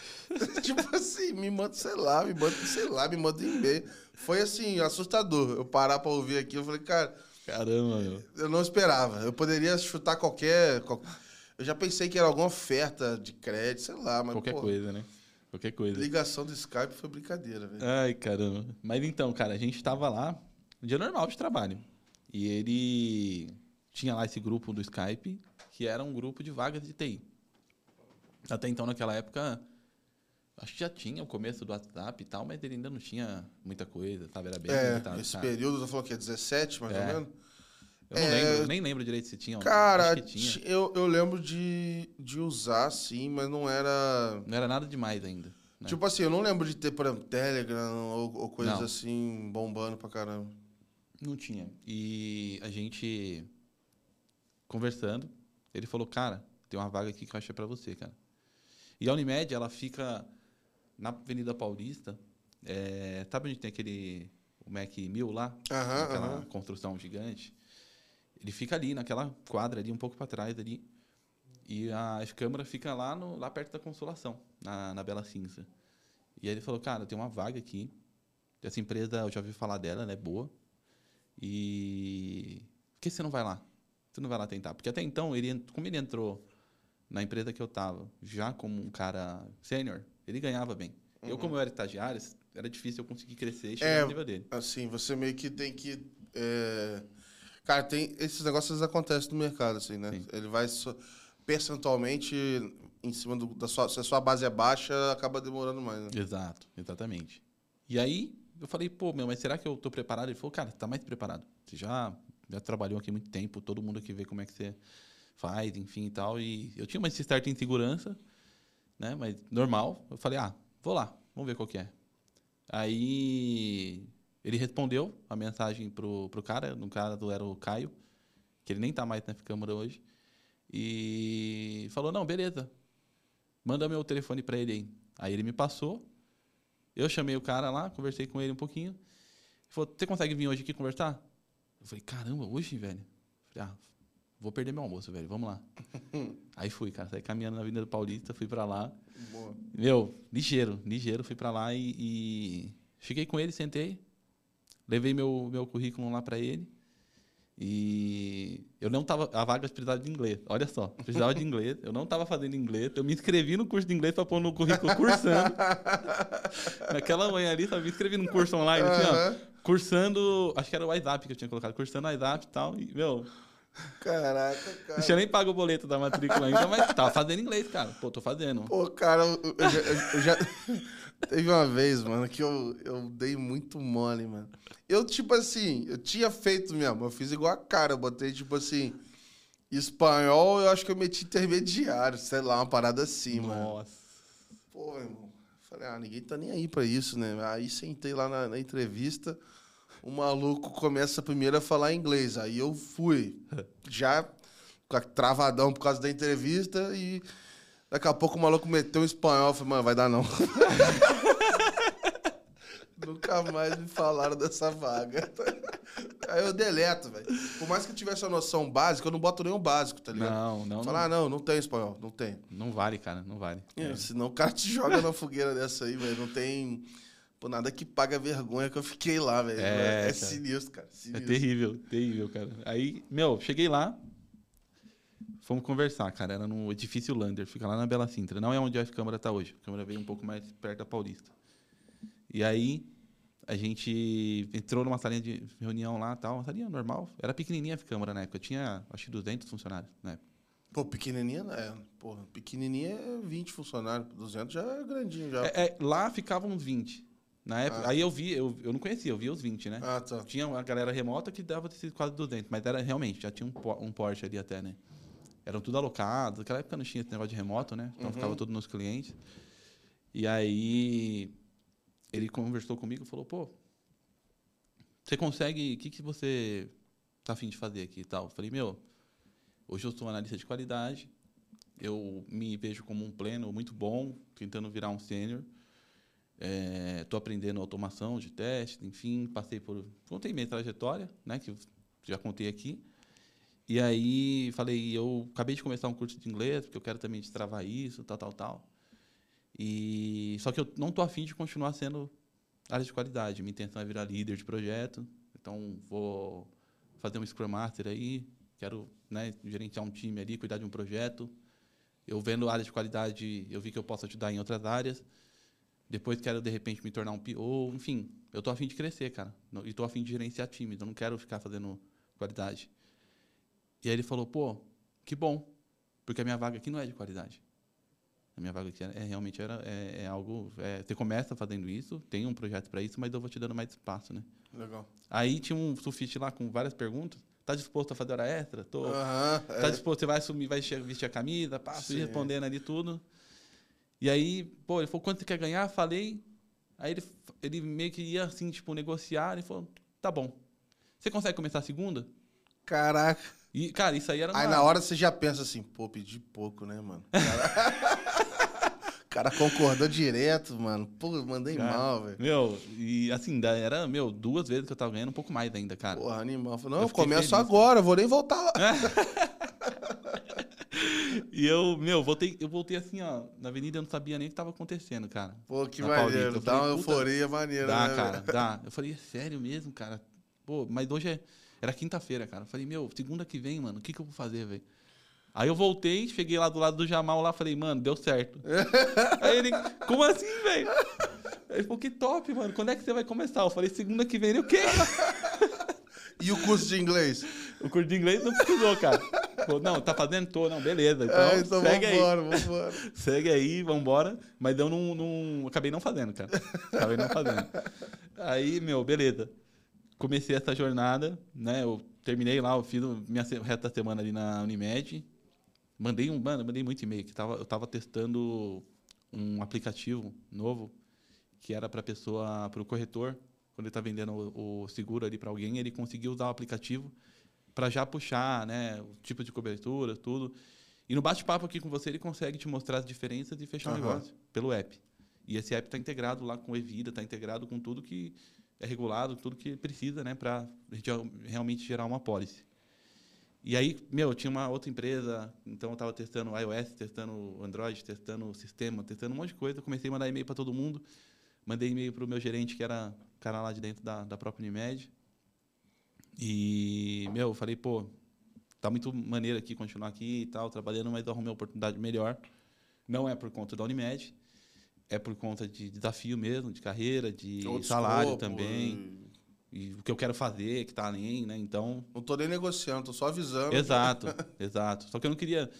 S2: (laughs) tipo assim, me manda, sei lá, me manda, sei lá, me manda em e-mail. Foi assim, assustador. Eu parar pra ouvir aqui, eu falei, cara.
S1: Caramba, meu.
S2: Eu não esperava. Eu poderia chutar qualquer. qual- Eu já pensei que era alguma oferta de crédito, sei lá, mas.
S1: Qualquer
S2: pô,
S1: coisa, né? Qualquer coisa.
S2: Ligação do Skype foi brincadeira, velho.
S1: Ai, caramba. Mas então, cara, a gente tava lá, um dia normal de trabalho. E ele tinha lá esse grupo do Skype, que era um grupo de vagas de TI. Até então, naquela época, acho que já tinha o começo do WhatsApp e tal, mas ele ainda não tinha muita coisa, sabe? Era bem
S2: É,
S1: limitado,
S2: esse
S1: sabe?
S2: período, você falou que é 17, mais
S1: É.
S2: ou menos?
S1: Eu não
S2: É,
S1: lembro, nem lembro direito se tinha.
S2: Cara,
S1: acho tinha.
S2: ti- eu, eu lembro de, de usar, sim, mas não era.
S1: Não era nada demais ainda. né?
S2: Tipo assim, eu não lembro de ter, por exemplo, Telegram ou, ou coisas
S1: Não.
S2: assim bombando pra caramba.
S1: Não tinha. E a gente conversando, ele falou, cara, tem uma vaga aqui que eu achei pra você, cara. E a Unimed, ela fica na Avenida Paulista, é, sabe onde tem aquele o Mac 1000 lá?
S2: Aham,
S1: aquela
S2: aham.
S1: construção gigante. Ele fica ali, naquela quadra ali, um pouco para trás ali. E a câmera fica lá, no, lá perto da Consolação, na, na Bela Cinza. E aí ele falou, cara, tem uma vaga aqui. Essa empresa, eu já ouvi falar dela, ela é boa. E por que você não vai lá? Você não vai lá tentar? Porque até então, ele, como ele entrou na empresa que eu tava, já como um cara sênior, ele ganhava bem. Eu, como eu era estagiário, era difícil eu conseguir crescer e chegar
S2: É,
S1: no nível dele.
S2: Assim, você meio que tem que. é, Cara, tem esses negócios acontecem no mercado, assim, né?
S1: Sim.
S2: Ele vai só- percentualmente em cima do, da sua. Se a sua base é baixa, acaba demorando mais, né?
S1: Exato, exatamente. E aí eu falei, pô, meu, mas será que eu tô preparado? Ele falou, cara, você tá mais preparado. Você já, já trabalhou aqui muito tempo, todo mundo aqui vê como é que você faz, enfim e tal. E eu tinha uma certa insegurança, né? Mas normal. Eu falei, ah, vou lá, vamos ver qual que é. Aí ele respondeu a mensagem pro, pro cara, no caso era o Caio, que ele nem tá mais na câmera hoje. E falou, não, beleza. Manda meu telefone para ele aí. Aí ele me passou. Eu chamei o cara lá, conversei com ele um pouquinho. Ele falou: Você consegue vir hoje aqui conversar? Eu falei: Caramba, hoje, velho? Falei: Ah, vou perder meu almoço, velho, vamos lá. (laughs) Aí fui, cara, saí caminhando na Avenida Paulista, fui pra lá.
S2: Boa.
S1: Meu, ligeiro, ligeiro, fui pra lá e, e cheguei com ele, sentei, levei meu, meu currículo lá pra ele. E eu não tava. A vaga precisava de inglês. Olha só, precisava de inglês. Eu não tava fazendo inglês. Eu me inscrevi no curso de inglês pra pôr no currículo cursando. (laughs) Naquela manhã ali, sabe? Me inscrevi num curso online, assim, ó. Cursando. Acho que era o WhatsApp que eu tinha colocado. Cursando o WhatsApp e tal. E, meu,
S2: Caraca, cara.
S1: não tinha nem pago o boleto da matrícula ainda, mas tava fazendo inglês, cara. Pô, tô fazendo.
S2: Pô, cara, eu, eu já, eu já- Teve uma vez, mano, que eu, eu dei muito mole, mano. Eu, tipo assim, eu tinha feito mesmo, eu fiz igual a cara, eu botei, tipo assim, espanhol, eu acho que eu meti intermediário, sei lá, uma parada assim, mano.
S1: Nossa.
S2: Pô, irmão, falei, ah, ninguém tá nem aí pra isso, né? Aí sentei lá na, na entrevista, o maluco começa primeiro a falar inglês, aí eu fui, (laughs) já com a- travadão por causa da entrevista e daqui a pouco o maluco meteu um espanhol, eu falei, mano, vai dar não. (laughs) Nunca mais me falaram dessa vaga. (laughs) Aí eu deleto, velho. Por mais que eu tivesse uma noção básica, eu não boto nenhum básico, tá ligado?
S1: Não, não.
S2: Falar, ah, não, não tem espanhol, não tem.
S1: Não vale, cara, não vale.
S2: É, senão o cara te joga na fogueira dessa aí, velho. Não tem pô, nada que paga a vergonha que eu fiquei lá, velho.
S1: É,
S2: É,
S1: cara.
S2: sinistro, cara.
S1: É
S2: Sinistro.
S1: terrível, terrível, cara. Aí, meu, cheguei lá, fomos conversar, cara. Era no edifício Lander, fica lá na Bela Sintra. Não é onde a Câmara tá hoje. A Câmara veio um pouco mais perto da Paulista. E aí, a gente entrou numa salinha de reunião lá tal, uma salinha normal. Era pequenininha a Câmara na época. Tinha, acho que 200 funcionários na época.
S2: Pô, pequenininha, é. Porra, pequenininha é 20 funcionários. 200 já é grandinho, já.
S1: É, é, lá ficavam uns 20. Na época,
S2: Ah.
S1: aí eu vi, eu, eu não conhecia, eu vi os 20, né?
S2: Ah, tá.
S1: Tinha uma galera remota que dava quase 200, mas era realmente, já tinha um, um Porsche ali até, né? Eram tudo alocados. Naquela época não tinha esse negócio de remoto, né? Então ficava tudo nos clientes. E aí ele conversou comigo e falou: pô, você consegue. O que, que você tá afim de fazer aqui e tal? Eu falei: meu, hoje eu sou analista de qualidade. Eu me vejo como um pleno muito bom, tentando virar um sênior. Estou aprendendo automação de teste, enfim, passei por. Contei minha trajetória, né? Que já contei aqui. E aí falei, eu acabei de começar um curso de inglês, porque eu quero também destravar isso, tal, tal, tal. E só que eu não tô afim de continuar sendo área de qualidade. Minha intenção é virar líder de projeto. Então vou fazer um Scrum Master aí, quero né, gerenciar um time ali, cuidar de um projeto. Eu vendo área de qualidade, eu vi que eu posso ajudar em outras áreas. Depois quero, de repente, me tornar um PO. Enfim, eu tô afim de crescer, cara. E tô afim de gerenciar times. Eu não quero ficar fazendo qualidade. E aí ele falou, pô, que bom. Porque a minha vaga aqui não é de qualidade. A minha vaga aqui é, é realmente era, é, é algo... É, você começa fazendo isso, tem um projeto para isso, mas eu vou te dando mais espaço, né?
S2: Legal.
S1: Aí tinha um sulfite lá com várias perguntas. Tá disposto a fazer hora extra? Tô.
S2: Aham,
S1: Tá
S2: é.
S1: disposto, você vai assumir, vai vestir a camisa, pá, fui respondendo ali tudo. E aí, pô, ele falou, quanto você quer ganhar? Falei. Aí ele, ele meio que ia, assim, tipo, negociar. Ele falou, tá bom. Você consegue começar a segunda?
S2: Caraca.
S1: E, cara, isso aí era
S2: Aí na hora você já pensa assim, pô, pedi pouco, né, mano? O cara (laughs) concordou direto, mano. Pô, mandei
S1: Cara,
S2: mal, velho.
S1: Meu, e assim, era, meu, duas vezes que eu tava ganhando, um pouco mais ainda, cara.
S2: Porra, animal. Falei, não,
S1: Eu
S2: eu começo
S1: feliz,
S2: agora, vou nem voltar lá. (laughs)
S1: E eu, meu, voltei, eu voltei assim, ó, na avenida eu não sabia nem o que tava acontecendo, cara.
S2: Pô, que maneiro.
S1: Eu
S2: Dá uma
S1: falei,
S2: euforia maneira,
S1: Dá,
S2: né?
S1: cara,
S2: velho?
S1: dá. Eu falei, é sério mesmo, cara? Pô, mas hoje é, era quinta-feira, cara. Eu falei, meu, segunda que vem, mano, o que, que eu vou fazer, velho? Aí eu voltei, cheguei lá do lado do Jamal lá, falei, mano, deu certo. (laughs) Aí ele, como assim, velho? Ele falou, que top, mano. Quando é que você vai começar? Eu falei, segunda que vem. Ele, o quê? (laughs)
S2: E o curso de inglês?
S1: O curso de inglês não precisou, cara. Falou, não, tá fazendo? Tô, não, beleza. Então,
S2: é, então
S1: segue aí.
S2: vambora, vambora. (laughs)
S1: Segue aí, vambora. Mas eu não, não. Acabei não fazendo, cara. Acabei não fazendo. Aí, meu, beleza. Comecei essa jornada, né? Eu terminei lá, eu fiz minha reta semana ali na Unimed. Mandei um, mano, mandei muito e-mail, que tava, eu tava testando um aplicativo novo que era para pessoa, para o corretor, quando ele tá vendendo o, o seguro ali para alguém, ele conseguiu usar o aplicativo para já puxar, né, o tipo de cobertura, tudo. E no bate-papo aqui com você, ele consegue te mostrar as diferenças e fechar o
S2: Aham.
S1: negócio pelo app. E esse app está integrado lá com o Evida, está integrado com tudo que é regulado, tudo que precisa, né, para realmente gerar uma policy. E aí, meu, tinha uma outra empresa, então eu estava testando iOS, testando Android, testando o sistema, testando um monte de coisa. Comecei a mandar e-mail para todo mundo. Mandei e-mail para o meu gerente, que era o cara lá de dentro da, da própria Unimed. E, meu, eu falei, pô, tá muito maneiro aqui continuar aqui e tal, trabalhando, mas eu arrumei uma oportunidade melhor. Não é por conta da Unimed, é por conta de desafio mesmo, de carreira, de
S2: Outro
S1: salário
S2: escopo,
S1: também, e o que eu quero fazer, que tá além, né? Então,
S2: Não tô nem negociando, tô só avisando.
S1: Exato, (laughs) exato. Só que eu não queria.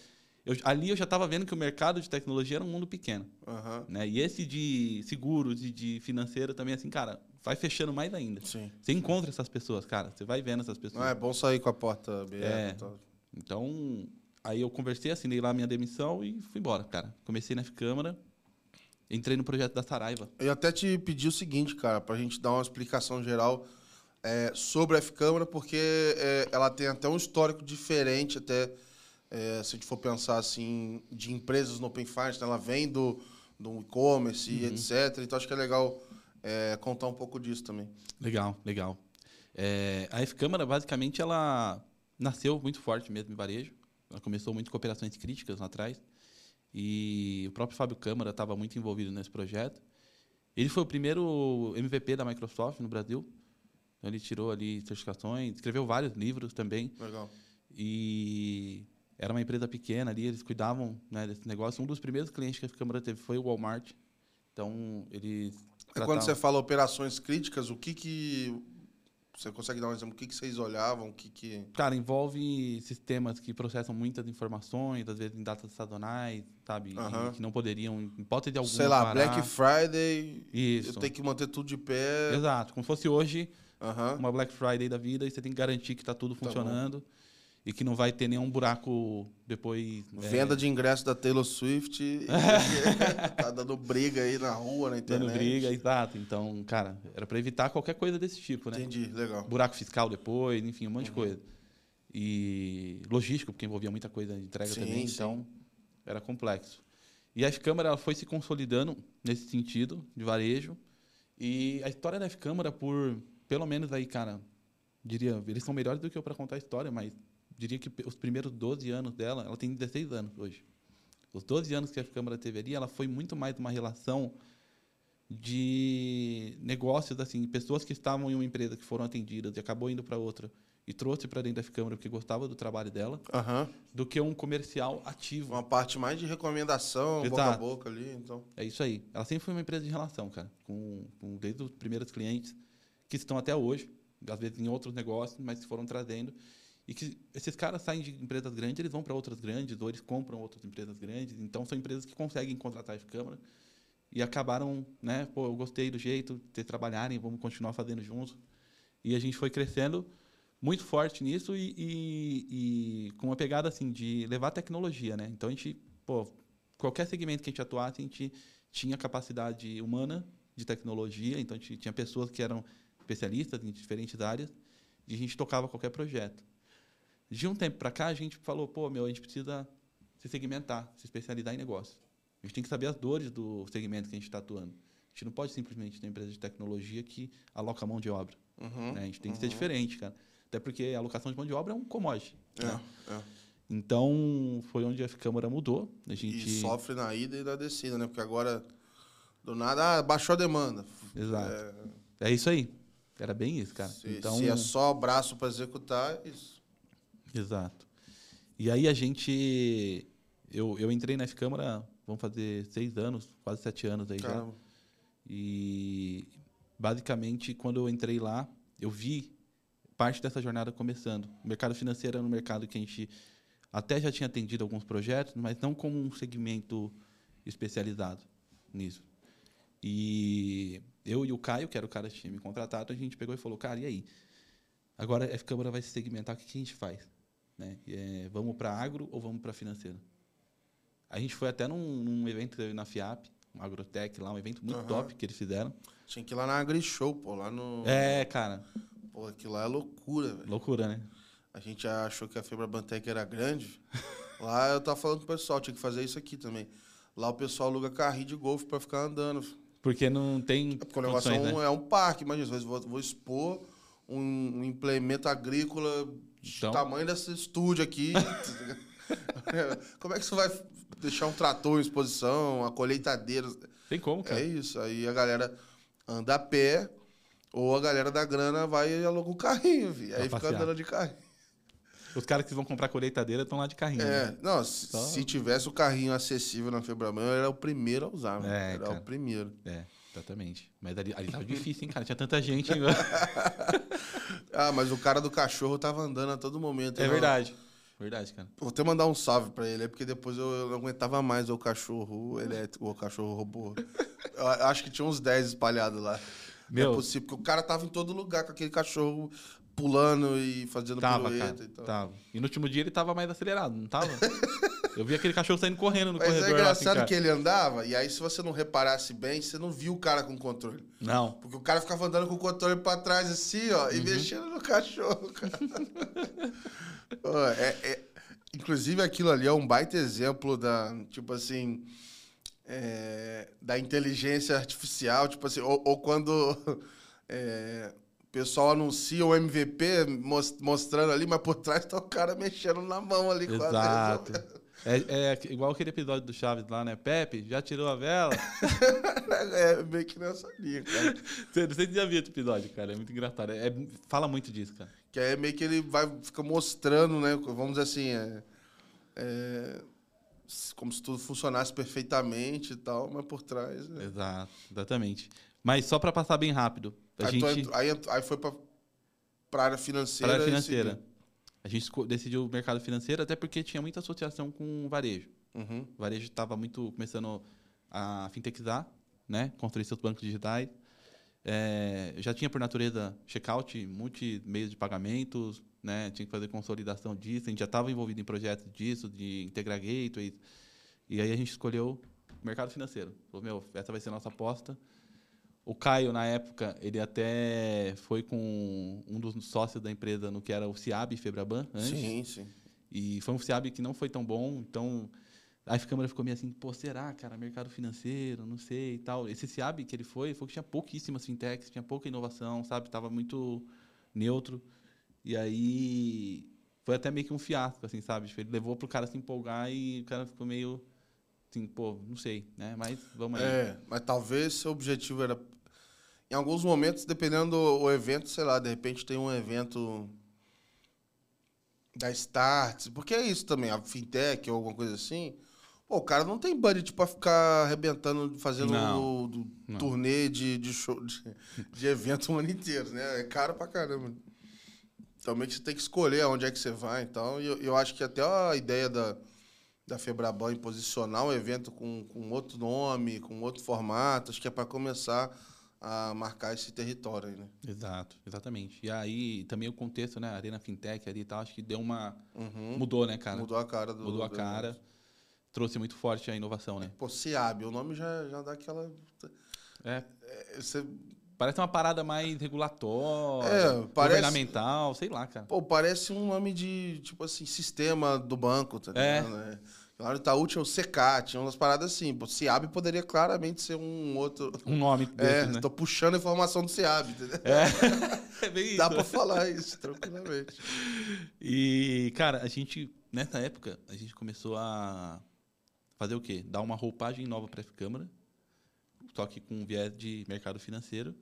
S1: eu- ali eu já estava vendo que o mercado de tecnologia era um mundo pequeno.
S2: Aham.
S1: Né? E esse de seguros e de financeiro também, assim, cara, vai fechando mais ainda.
S2: Sim.
S1: Você encontra essas pessoas, cara. Você vai vendo essas pessoas.
S2: Não, é bom sair com a porta aberta.
S1: É.
S2: e tal.
S1: Então, aí eu conversei, assinei lá a minha demissão e fui embora, cara. Comecei na F-Câmara, entrei no projeto da Saraiva.
S2: Eu até te pedi o seguinte, cara, pra gente dar uma explicação geral é, sobre a F-Câmara, porque é, ela tem até um histórico diferente, até é, se a gente for pensar assim, de empresas no Open Finance, né? ela vem do, do e-commerce e etc. Então acho que é legal é, contar um pouco disso também.
S1: Legal, legal. É, a F-Câmara, basicamente, ela nasceu muito forte mesmo em varejo. Ela começou muito com operações críticas lá atrás. E o próprio Fábio Câmara estava muito envolvido nesse projeto. Ele foi o primeiro MVP da Microsoft no Brasil. Então, ele tirou ali certificações, escreveu vários livros também.
S2: Legal.
S1: E era uma empresa pequena ali, eles cuidavam né, desse negócio. Um dos primeiros clientes que a F-Câmara teve foi o Walmart. Então, eles...
S2: E quando você fala operações críticas, o que que... Você consegue dar um exemplo? O que, que vocês olhavam? O que que...
S1: Cara, envolve sistemas que processam muitas informações, às vezes em datas sazonais, sabe? Que não poderiam, em hipótese alguma,
S2: Sei lá,
S1: parar.
S2: Black Friday,
S1: Isso.
S2: eu tenho que manter tudo de pé.
S1: Exato. Como se fosse hoje uma Black Friday da vida e você tem que garantir que está tudo
S2: bom.
S1: funcionando e que não vai ter nenhum buraco depois. é,
S2: Venda de ingresso da Taylor Swift. (laughs) tá dando briga aí na rua, na internet.
S1: dando briga, exato. Então, cara, era para evitar qualquer coisa desse tipo, né?
S2: Entendi, legal.
S1: Buraco fiscal depois, enfim, um monte
S2: Uhum.
S1: de coisa. E logístico, porque envolvia muita coisa de entrega
S2: Sim,
S1: também,
S2: sim.
S1: então era complexo. E a F-Câmara ela foi se consolidando nesse sentido de varejo. E a história da F-Câmara, por pelo menos aí, cara, diria, eles são melhores do que eu para contar a história, mas diria que os primeiros 12 anos dela, ela tem 16 anos hoje. Os 12 anos que a Câmara teve ali, ela foi muito mais uma relação de negócios, assim, pessoas que estavam em uma empresa que foram atendidas e acabou indo para outra e trouxe para dentro da Câmara porque gostava do trabalho dela,
S2: Aham.
S1: do que um comercial ativo.
S2: Uma parte mais de recomendação, boca a
S1: Exato.
S2: boca ali, então.
S1: É isso aí. Ela sempre foi uma empresa de relação, cara, com, com desde os primeiros clientes que estão até hoje, às vezes em outros negócios, mas que foram trazendo e que esses caras saem de empresas grandes, eles vão para outras grandes, ou eles compram outras empresas grandes. Então são empresas que conseguem contratar a Câmara e acabaram, né? Pô, eu gostei do jeito de trabalharem, vamos continuar fazendo juntos. E a gente foi crescendo muito forte nisso e, e- e com uma pegada assim de levar tecnologia, né? Então a gente, pô, qualquer segmento que a gente atuasse, a gente tinha capacidade humana de tecnologia, então a gente tinha pessoas que eram especialistas em diferentes áreas e a gente tocava qualquer projeto. De um tempo para cá, a gente falou, pô, meu, a gente precisa se segmentar, se especializar em negócio. A gente tem que saber as dores do segmento que a gente está atuando. A gente não pode simplesmente ter uma empresa de tecnologia que aloca mão de obra.
S2: Uhum.
S1: né? A gente tem que ser diferente, cara. Até porque a alocação de mão de obra é um commodity. né?
S2: É, é.
S1: Então, foi onde a Câmara mudou. A gente...
S2: E sofre na ida e na descida, né? Porque agora, do nada, ah, baixou a demanda.
S1: Exato.
S2: É,
S1: É isso aí. Era bem isso, cara.
S2: se,
S1: então,
S2: se é só braço para executar, isso.
S1: Exato. E aí a gente... Eu, eu entrei na Câmara, vamos fazer seis anos, quase sete anos aí já.
S2: Caramba.
S1: E basicamente, quando eu entrei lá, eu vi parte dessa jornada começando. O mercado financeiro era um mercado que a gente até já tinha atendido alguns projetos, mas não como um segmento especializado nisso. E eu e o Caio, que era o cara que tinha me contratado, a gente pegou e falou, cara, e aí? Agora a Câmara vai se segmentar, o que a gente faz? Né? É, vamos para agro ou vamos para financeiro? A gente foi até num, num evento na FIAP, um Agrotech lá, um evento muito
S2: Aham.
S1: top que eles fizeram.
S2: Tinha que ir lá na AgriShow, pô, lá no.
S1: É, cara,
S2: Pô, aquilo lá é loucura, velho.
S1: loucura, né?
S2: A gente achou que a Febra Bantec era grande. (laughs) Lá eu tava falando com o pessoal, tinha que fazer isso aqui também. Lá o pessoal aluga carrinho de golfe pra ficar andando.
S1: Porque não tem
S2: É porque o negócio é um,
S1: né?
S2: é um parque, imagina, às vezes vou, vou expor um, um implemento agrícola
S1: Então?
S2: tamanho desse estúdio aqui. (laughs) Como é que você vai deixar um trator em exposição, uma colheitadeira?
S1: Tem como, cara.
S2: É isso. Aí a galera anda a pé, ou a galera da grana vai e aluga um carrinho, vi. Aí fica andando de carrinho.
S1: Os caras que vão comprar colheitadeira estão lá de carrinho.
S2: É,
S1: né?
S2: não, se,
S1: Só-
S2: se tivesse o carrinho acessível na Febraban, eu era o primeiro a usar.
S1: É,
S2: era
S1: cara.
S2: o primeiro.
S1: É, exatamente. Mas ali, ali tava difícil, hein, cara? Tinha tanta gente. (laughs)
S2: Ah, mas o cara do cachorro tava andando a todo momento.
S1: é
S2: né?
S1: verdade. Verdade, cara.
S2: Vou até mandar um salve pra ele, é porque depois eu, não aguentava mais o cachorro elétrico, o cachorro robô. Eu acho que tinha uns 10 espalhados lá.
S1: Meu-
S2: Não é possível, porque o cara tava em todo lugar com aquele cachorro pulando e fazendo
S1: Tava,
S2: pirueta
S1: cara.
S2: e tal.
S1: Tava. E no último dia ele tava mais acelerado, não tava? (laughs) Eu vi aquele cachorro saindo correndo no
S2: Mas
S1: corredor
S2: é
S1: lá, assim,
S2: engraçado
S1: cara.
S2: que ele andava, e aí se você não reparasse bem, você não viu o cara com controle.
S1: Não.
S2: Porque o cara ficava andando com o controle pra trás assim, ó,
S1: Uhum.
S2: e mexendo no cachorro, cara. (laughs) É- é- inclusive aquilo ali é um baita exemplo da, tipo assim, é, da inteligência artificial, tipo assim, ou, ou quando (laughs) é, o pessoal anuncia o MVP mos- mostrando ali, mas por trás tá o cara mexendo na mão ali
S1: Exato. É, é igual aquele episódio do Chaves lá, né? Pepe, já tirou a vela? (laughs)
S2: É meio que nessa linha, cara.
S1: Você- Você já viu esse episódio, cara? É muito engraçado. É, fala muito disso, cara.
S2: Que aí é meio que ele vai fica mostrando, né? Vamos dizer assim, é, é, como se tudo funcionasse perfeitamente e tal, mas por trás. né?
S1: Exato, exatamente. Mas só para passar bem rápido, a
S2: Aí,
S1: gente
S2: aí, aí foi pra, pra área financeira.
S1: para a
S2: e
S1: financeira. A gente decidiu o mercado financeiro até porque tinha muita associação com o varejo.
S2: Uhum.
S1: O varejo estava muito começando a fintechizar, né? Construir seus bancos digitais. É, já tinha por natureza checkout, multi meios de pagamentos, né? Tinha que fazer consolidação disso. A gente já estava envolvido em projetos disso, de integrar gateways. E aí a gente escolheu o mercado financeiro. Falou, meu, essa vai ser a nossa aposta. O Caio, na época, ele até foi com um dos sócios da empresa no que era o Ciab Febraban antes.
S2: Sim, sim.
S1: E foi um FIAB que não foi tão bom, então a Câmara ficou meio assim, pô, será, cara, mercado financeiro, não sei e tal. Esse FIAB que ele foi, foi que tinha pouquíssimas fintechs, tinha pouca inovação, sabe? Tava muito neutro. E aí foi até meio que um fiasco, assim, sabe? Tipo, ele levou pro cara se empolgar e o cara ficou meio assim, pô, não sei, né? Mas vamos aí.
S2: É, mas talvez seu objetivo era. Em alguns momentos, dependendo do evento, sei lá, de repente tem um evento da Start, porque é isso também, a fintech ou alguma coisa assim. Pô, o cara não tem budget pra ficar arrebentando, fazendo
S1: Não,
S2: o, do turnê de, de show, de, (laughs) de evento o ano inteiro, né? É caro pra caramba. Também você tem que escolher onde é que você vai, então. E eu, eu acho que até a ideia da, da Febraban em posicionar o evento com, com outro nome, com outro formato, acho que é para começar a marcar esse território aí, né?
S1: Exato, exatamente. E aí também o contexto, né? Arena Fintech ali e tal, acho que deu uma.
S2: Uhum.
S1: Mudou, né, cara?
S2: Mudou a cara do.
S1: Mudou a
S2: do
S1: cara.
S2: evento.
S1: Trouxe muito forte a inovação, né?
S2: Pô, SEAB, o nome já, já dá aquela.
S1: É,
S2: é, Você,
S1: parece uma parada mais regulatória,
S2: É, parece-
S1: governamental, sei lá, cara.
S2: pô, parece um nome de, tipo assim, sistema do banco, tá
S1: É.
S2: ligado? né? No Itaú tinha o CECAT, tinha umas paradas assim. Pô, SEAB poderia claramente ser um outro.
S1: Um nome
S2: É,
S1: desse, né?
S2: tô puxando a informação do SEAB, entendeu?
S1: É, (laughs) é bem isso.
S2: Dá pra falar isso tranquilamente.
S1: E, cara, a gente, nessa época, a gente começou a fazer o quê? Dar uma roupagem nova para a F-Câmara, só que com viés de mercado financeiro,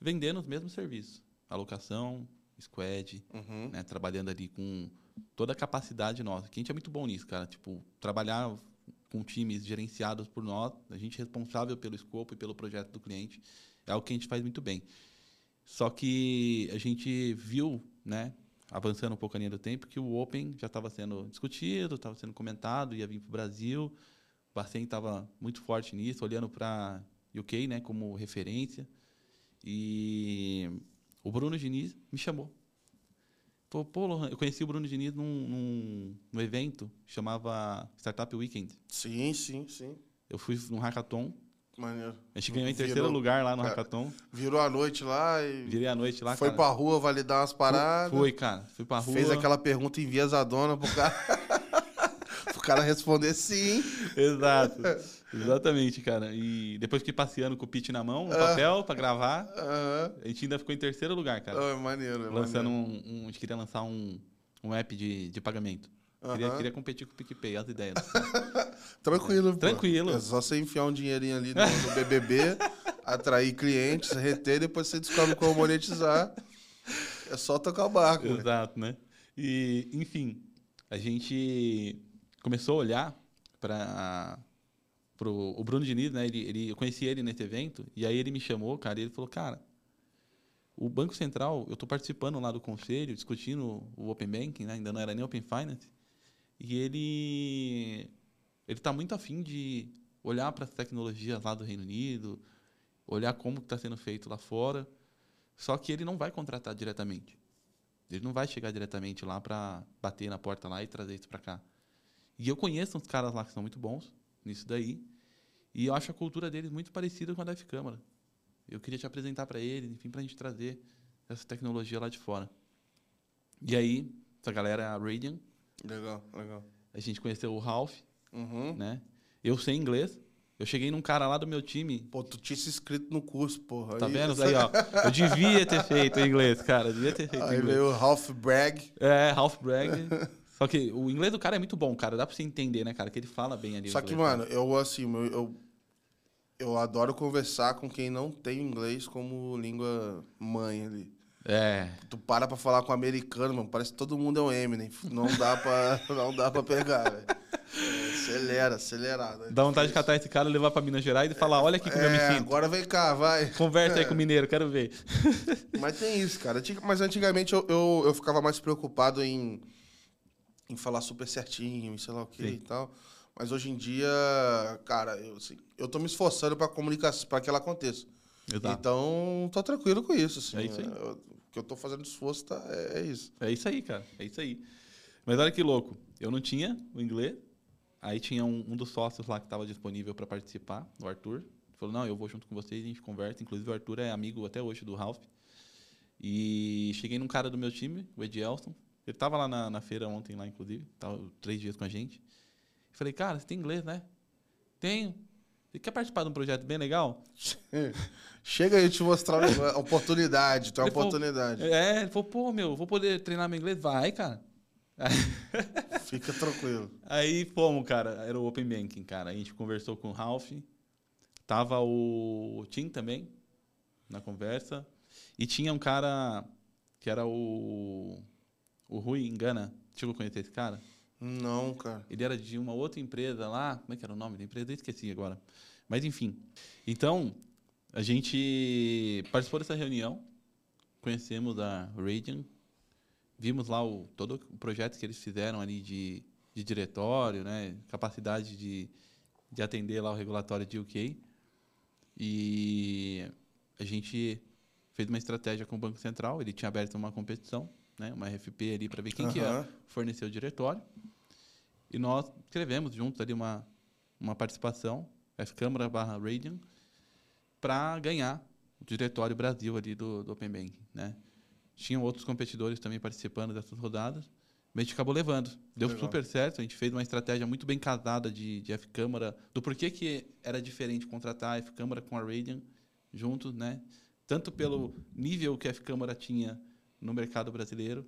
S1: vendendo os mesmos serviços. Alocação, squad,
S2: Uhum.
S1: né? Trabalhando ali com toda a capacidade nossa. Que a gente é muito bom nisso, cara. Tipo, trabalhar com times gerenciados por nós, a gente é responsável pelo escopo e pelo projeto do cliente, é algo que a gente faz muito bem. Só que a gente viu, né, avançando um pouco a linha do tempo, que o Open já estava sendo discutido, estava sendo comentado, ia vir para o Brasil. O Bacen estava muito forte nisso, olhando para UK né, como referência. E o Bruno Diniz me chamou. Falou, pô, Lohan, eu conheci o Bruno Diniz num, num, num evento que chamava Startup Weekend.
S2: Sim, sim, sim.
S1: Eu fui num hackathon,
S2: Maneiro.
S1: a gente ganhou em
S2: Virou-
S1: terceiro lugar lá no
S2: Cara,
S1: hackathon.
S2: Virou a noite lá e
S1: Virei a noite lá,
S2: foi
S1: cara.
S2: pra rua validar umas paradas.
S1: Foi, cara. Fui pra rua.
S2: Fez aquela pergunta enviesadona pro cara. (laughs) cara responder sim. (laughs)
S1: Exato. Exatamente, cara. E depois fiquei passeando com o pitch na mão, no
S2: Ah.
S1: papel, pra gravar.
S2: Aham.
S1: A gente ainda ficou em terceiro lugar, cara.
S2: É maneiro, é
S1: lançando
S2: maneiro.
S1: um, um- A gente queria lançar um, um app de, de pagamento. Queria, queria competir com o PicPay, as ideias. (laughs)
S2: Tranquilo, pô.
S1: Tranquilo.
S2: É só você enfiar um dinheirinho ali no, no BBB, (laughs) atrair clientes, reter, depois você descobre como monetizar. É só tocar o barco. velho.
S1: Exato, né? E, enfim, a gente começou a olhar para o Bruno Diniz, né? Ele, ele, eu conheci ele nesse evento, e aí ele me chamou, cara, e ele falou, cara, o Banco Central, eu estou participando lá do conselho, discutindo o Open Banking, né? ainda não era nem Open Finance, e ele ele está muito afim de olhar para as tecnologias lá do Reino Unido, olhar como está sendo feito lá fora, só que ele não vai contratar diretamente. Ele não vai chegar diretamente lá para bater na porta lá e trazer isso para cá. E eu conheço uns caras lá que são muito bons nisso daí, e eu acho a cultura deles muito parecida com a da F-Câmara. Eu queria te apresentar para eles, enfim, para a gente trazer essa tecnologia lá de fora. E aí, essa galera é a Radian,
S2: Legal, legal.
S1: a gente conheceu o Ralph,
S2: Uhum.
S1: né? Eu sei inglês. Eu cheguei num cara lá do meu time.
S2: Pô, tu tinha se inscrito no curso, porra.
S1: Tá vendo? Aí, ó. Eu devia ter feito inglês, cara. Eu devia ter feito
S2: Aí
S1: inglês.
S2: veio o Ralph Bragg.
S1: É, Ralph Bragg. (laughs) Só que o inglês do cara é muito bom, cara. Dá pra você entender, né, cara? Que ele fala bem ali.
S2: Só que,
S1: inglês,
S2: mano, eu assim, eu, eu, eu adoro conversar com quem não tem inglês como língua mãe ali.
S1: É.
S2: Tu para pra falar com um americano, mano, parece que todo mundo é um Eminem. Não dá pra, (laughs) não dá pra pegar, velho. É, acelera, acelerado.
S1: Dá vontade de catar esse cara, levar pra Minas Gerais e falar: olha aqui como eu me
S2: É,
S1: sinto.
S2: agora vem cá, vai.
S1: Conversa aí com o mineiro, quero ver.
S2: Mas tem isso, cara. Mas antigamente eu, eu, eu ficava mais preocupado em, em falar super certinho, e sei lá o que e tal. Mas hoje em dia, cara, eu, assim, eu tô me esforçando pra comunicação, para que ela aconteça.
S1: Exato.
S2: Então, tô tranquilo com isso, assim.
S1: É isso aí.
S2: Eu- O que eu tô fazendo esforço tá, é, é isso.
S1: É isso aí, cara. É isso aí. Mas olha que louco. Eu não tinha o inglês. Aí tinha um, um dos sócios lá que estava disponível para participar, o Arthur. Ele falou: Não, eu vou junto com vocês, a gente conversa. Inclusive, o Arthur é amigo até hoje do Ralph. E cheguei num cara do meu time, o Ed Elston. Ele estava lá na, na feira ontem, lá, inclusive. Tava três dias com a gente. Falei: Cara, você tem inglês, né? Tenho. Você quer participar de um projeto bem legal? (laughs)
S2: Chega aí te mostrar uma (laughs) oportunidade, tem uma
S1: Ele falou-
S2: oportunidade.
S1: É, ele falou: Pô, meu, vou poder treinar meu inglês? Vai, cara. (laughs)
S2: Fica tranquilo.
S1: Aí fomos, cara. Era o Open Banking, cara. A gente conversou com o Ralph. Tava o Tim também na conversa. E tinha um cara que era o. O Rui Engana. Chegou a conhecer esse cara?
S2: Não, cara.
S1: Ele era de uma outra empresa lá. Como é que era o nome da empresa? Eu esqueci agora. Mas enfim. Então, a gente participou dessa reunião. Conhecemos a Radiant. Vimos lá o, todo o projeto que eles fizeram ali de, de diretório, né? Capacidade de, de atender lá o regulatório de UK. E a gente fez uma estratégia com o Banco Central. Ele tinha aberto uma competição, né? uma RFP ali para ver quem que ia
S2: Aham.
S1: fornecer o diretório. E nós escrevemos juntos ali uma, uma participação, F-Câmara barra Radian, para ganhar o diretório Brasil ali do, do Open Banking, né? Tinham outros competidores também participando dessas rodadas, mas a gente acabou levando. Deu
S2: Legal.
S1: super certo, a gente fez uma estratégia muito bem casada de, de F-Câmara, do porquê que era diferente contratar a F-Câmara com a Radian juntos, né? Tanto pelo nível que a F-Câmara tinha no mercado brasileiro,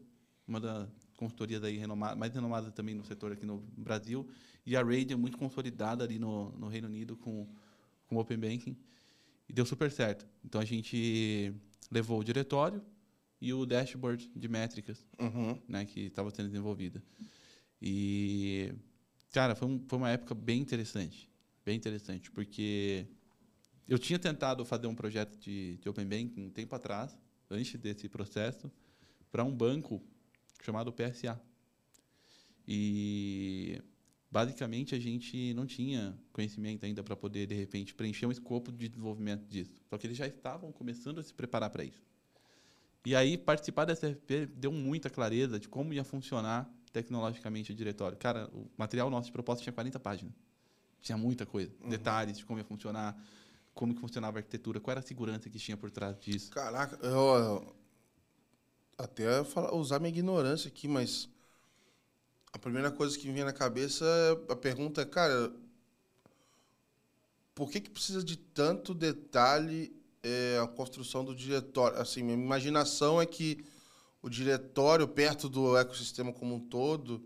S1: uma das consultorias aí renoma- mais renomadas também no setor aqui no Brasil, e a Radian muito consolidada ali no, no Reino Unido com, com Open Banking, e deu super certo. Então a gente levou o diretório e o dashboard de métricas
S2: Uhum.
S1: né, que estava sendo desenvolvida. E, cara, foi, um- foi uma época bem interessante. Bem interessante, porque eu tinha tentado fazer um projeto de, de Open Banking um tempo atrás, antes desse processo, para um banco chamado PSA. E, basicamente, a gente não tinha conhecimento ainda para poder, de repente, preencher um escopo de desenvolvimento disso. Só que eles já estavam começando a se preparar para isso. E aí, participar dessa RFP deu muita clareza de como ia funcionar tecnologicamente o diretório. Cara, o material nosso de proposta tinha 40 páginas. Tinha muita coisa. Detalhes de como ia funcionar, como que funcionava a arquitetura, qual era a segurança que tinha por trás disso.
S2: Caraca, eu- até falar, usar minha ignorância aqui, mas a primeira coisa que me vem na cabeça, é- a pergunta é, cara, por que que precisa de tanto detalhe é, a construção do diretório? Assim, minha imaginação é que o diretório perto do ecossistema como um todo,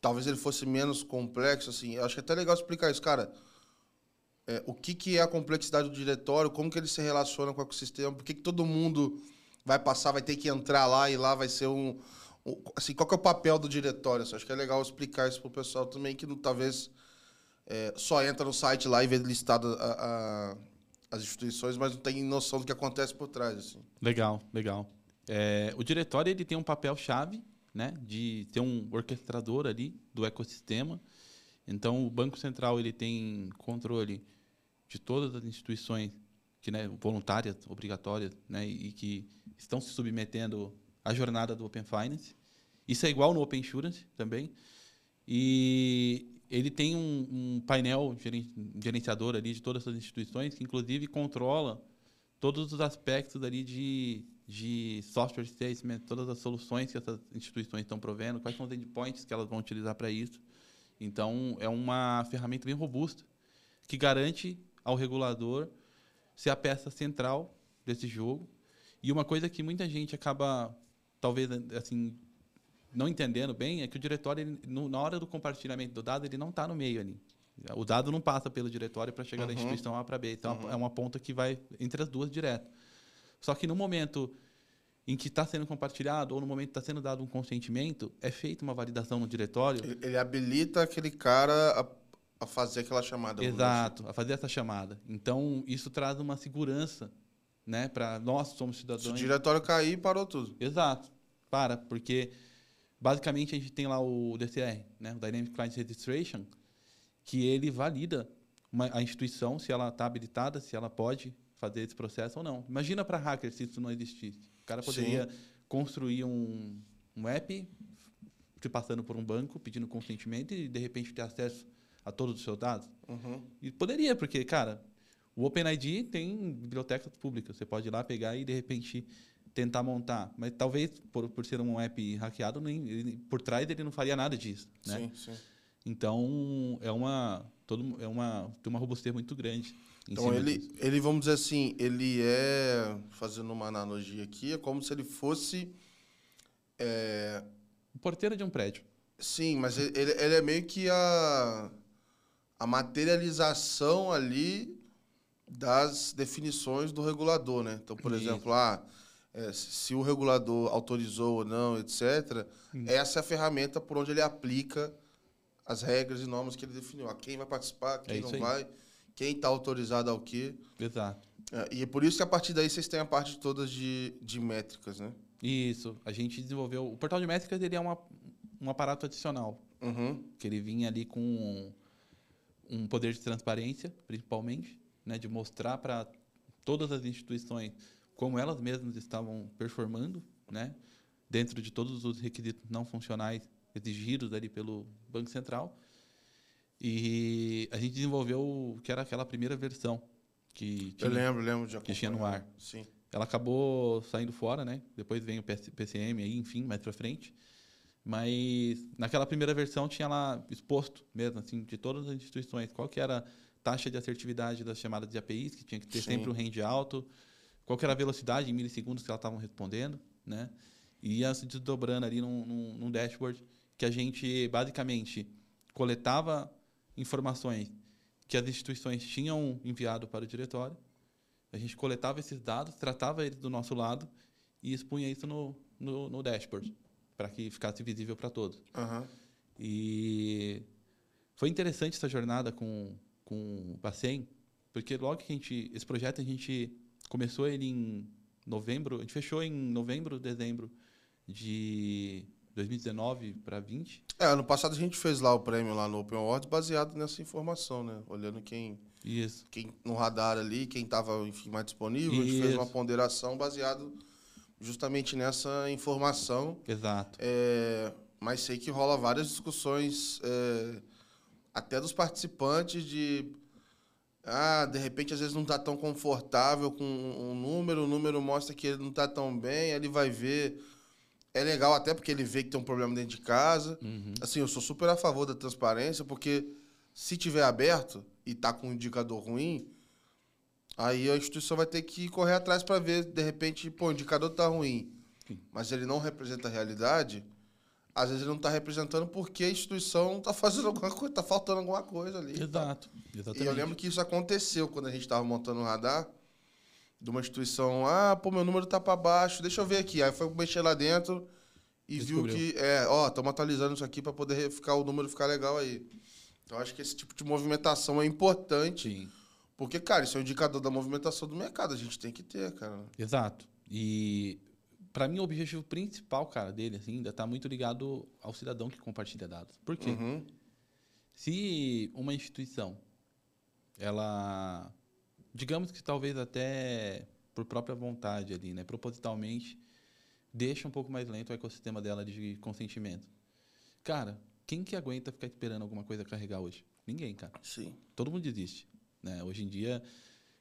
S2: talvez ele fosse menos complexo, assim. Eu acho que é até legal explicar isso, cara. É, o que, que é a complexidade do diretório, como que ele se relaciona com o ecossistema, por que, que todo mundo vai passar, vai ter que entrar lá e lá vai ser um. um- assim, qual que é o papel do diretório? Assim, acho que é legal explicar isso pro pessoal também, que não, talvez é, só entra no site lá e vê listado a- a- as instituições, mas não tem noção do que acontece por trás. Assim.
S1: Legal, legal. É, o diretório ele tem um papel chave, né, de ser um orquestrador ali do ecossistema. Então, o Banco Central ele tem controle de todas as instituições que, né, voluntárias, obrigatórias, né, e que estão se submetendo à jornada do Open Finance. Isso é igual no Open Insurance também. E ele tem um, um painel geren- gerenciador ali de todas essas instituições que, inclusive, controla todos os aspectos ali de, de software statement, todas as soluções que essas instituições estão provendo, quais são os endpoints que elas vão utilizar para isso. Então, é uma ferramenta bem robusta que garante ao regulador ser a peça central desse jogo. E uma coisa que muita gente acaba, talvez, assim, não entendendo bem é que o diretório, ele, no- na hora do compartilhamento do dado, ele não está no meio ali. O dado não passa pelo diretório para chegar da
S2: Uhum.
S1: instituição A para B. Então, é uma ponta que vai entre as duas direto. Só que no momento em que está sendo compartilhado ou no momento que está sendo dado um consentimento, é feita uma validação no diretório.
S2: Ele, ele habilita aquele cara a, a fazer aquela chamada. dizer
S1: Exato, a fazer essa chamada. Então, isso traz uma segurança né, para nós somos
S2: assim. Se
S1: cidadãos.
S2: o diretório cair, parou tudo.
S1: Exato. Para, porque basicamente a gente tem lá o DCR, né, o Dynamic Client Registration, que ele valida uma- a instituição se ela está habilitada, se ela pode fazer esse processo ou não. Imagina para hacker se isso não existisse. O cara poderia construir um, um app se passando por um banco, pedindo consentimento e de repente ter acesso a todos os seus dados.
S2: Uhum.
S1: E poderia, porque, cara, o OpenID tem bibliotecas públicas. Você pode ir lá pegar e, de repente, tentar montar. Mas talvez, por, por ser um app hackeado, nem, ele- por trás ele não faria nada disso. Né?
S2: Sim, sim.
S1: Então, é uma, todo, é uma, tem uma robustez muito grande.
S2: Então ele,
S1: disso.
S2: ele, vamos dizer assim, ele é, fazendo uma analogia aqui, é como se ele fosse é,
S1: o porteiro de um prédio.
S2: Sim, mas ele, ele é meio que a, a materialização ali das definições do regulador, né? Então, por
S1: Isso.
S2: exemplo, ah, é, se o regulador autorizou ou não, etc., essa é a ferramenta por onde ele aplica as regras e normas que ele definiu. A quem vai participar, quem
S1: É
S2: não
S1: aí.
S2: vai, quem está autorizado ao quê.
S1: Exato.
S2: É, e é por isso que a partir daí vocês têm a parte toda de, de métricas, né?
S1: Isso. A gente desenvolveu. O portal de métricas ele é uma, um aparato adicional.
S2: Uhum.
S1: Que ele vinha ali com um poder de transparência, principalmente, né, de mostrar para todas as instituições como elas mesmas estavam performando, né, dentro de todos os requisitos não funcionais exigidos ali pelo Banco Central. E a gente desenvolveu o que era aquela primeira versão que tinha,
S2: Eu lembro, lembro de
S1: que tinha no ar.
S2: Sim.
S1: ela acabou saindo fora, né? Depois vem o PCM aí, enfim, mais para frente. Mas naquela primeira versão tinha lá exposto mesmo, assim, de todas as instituições, qual que era a taxa de assertividade das chamadas de APIs, que tinha que ter
S2: Sim.
S1: sempre um range alto, qual que era a velocidade em milissegundos que elas estavam respondendo, né? E ia se desdobrando ali num, num, num dashboard que a gente basicamente coletava informações que as instituições tinham enviado para o diretório, a gente coletava esses dados, tratava eles do nosso lado e expunha isso no, no, no dashboard, para que ficasse visível para todos.
S2: Aham.
S1: E foi interessante essa jornada com, com o Bacen, porque logo que a gente. Esse projeto a gente começou ele em novembro, a gente fechou em novembro, dezembro de 2019 para 20.
S2: É, ano passado a gente fez lá o prêmio lá no Open Awards baseado nessa informação, né? Olhando quem,
S1: Isso.
S2: quem no radar ali, quem estava enfim, mais disponível, a gente fez uma
S1: Isso.
S2: ponderação baseado justamente nessa informação.
S1: Exato.
S2: É, mas sei que rola várias discussões, é, até dos participantes, de. Ah, de repente às vezes não está tão confortável com um número, o número mostra que ele não está tão bem, ele vai ver. É legal até porque ele vê que tem um problema dentro de casa.
S1: Uhum.
S2: Assim, eu sou super a favor da transparência, porque se tiver aberto e tá com um indicador ruim, aí a instituição vai ter que correr atrás para ver, de repente, pô, o indicador tá ruim,
S1: Sim.
S2: mas ele não representa a realidade. Às vezes ele não está representando porque a instituição está fazendo alguma coisa, está faltando alguma coisa ali.
S1: Exato.
S2: E
S1: Exatamente.
S2: eu lembro que isso aconteceu quando a gente estava montando o radar de uma instituição. Ah, pô, meu número tá para baixo, deixa eu ver aqui. Aí foi mexer lá dentro e viu
S1: Descobriu.
S2: que, é, ó, estamos atualizando isso aqui para poder ficar o número ficar legal aí. Então acho que esse tipo de movimentação é importante,
S1: Sim.
S2: Porque, cara, isso é um indicador da movimentação do mercado, a gente tem que ter, cara.
S1: Exato. E para mim o objetivo principal, cara, dele assim, ainda tá muito ligado ao cidadão que compartilha dados. Por quê?
S2: Uhum.
S1: Se uma instituição ela digamos que talvez até por própria vontade ali, né, propositalmente deixa um pouco mais lento o ecossistema dela de consentimento. Cara, quem que aguenta ficar esperando alguma coisa carregar hoje? Ninguém, cara.
S2: Sim.
S1: todo mundo desiste. Né? Hoje em dia,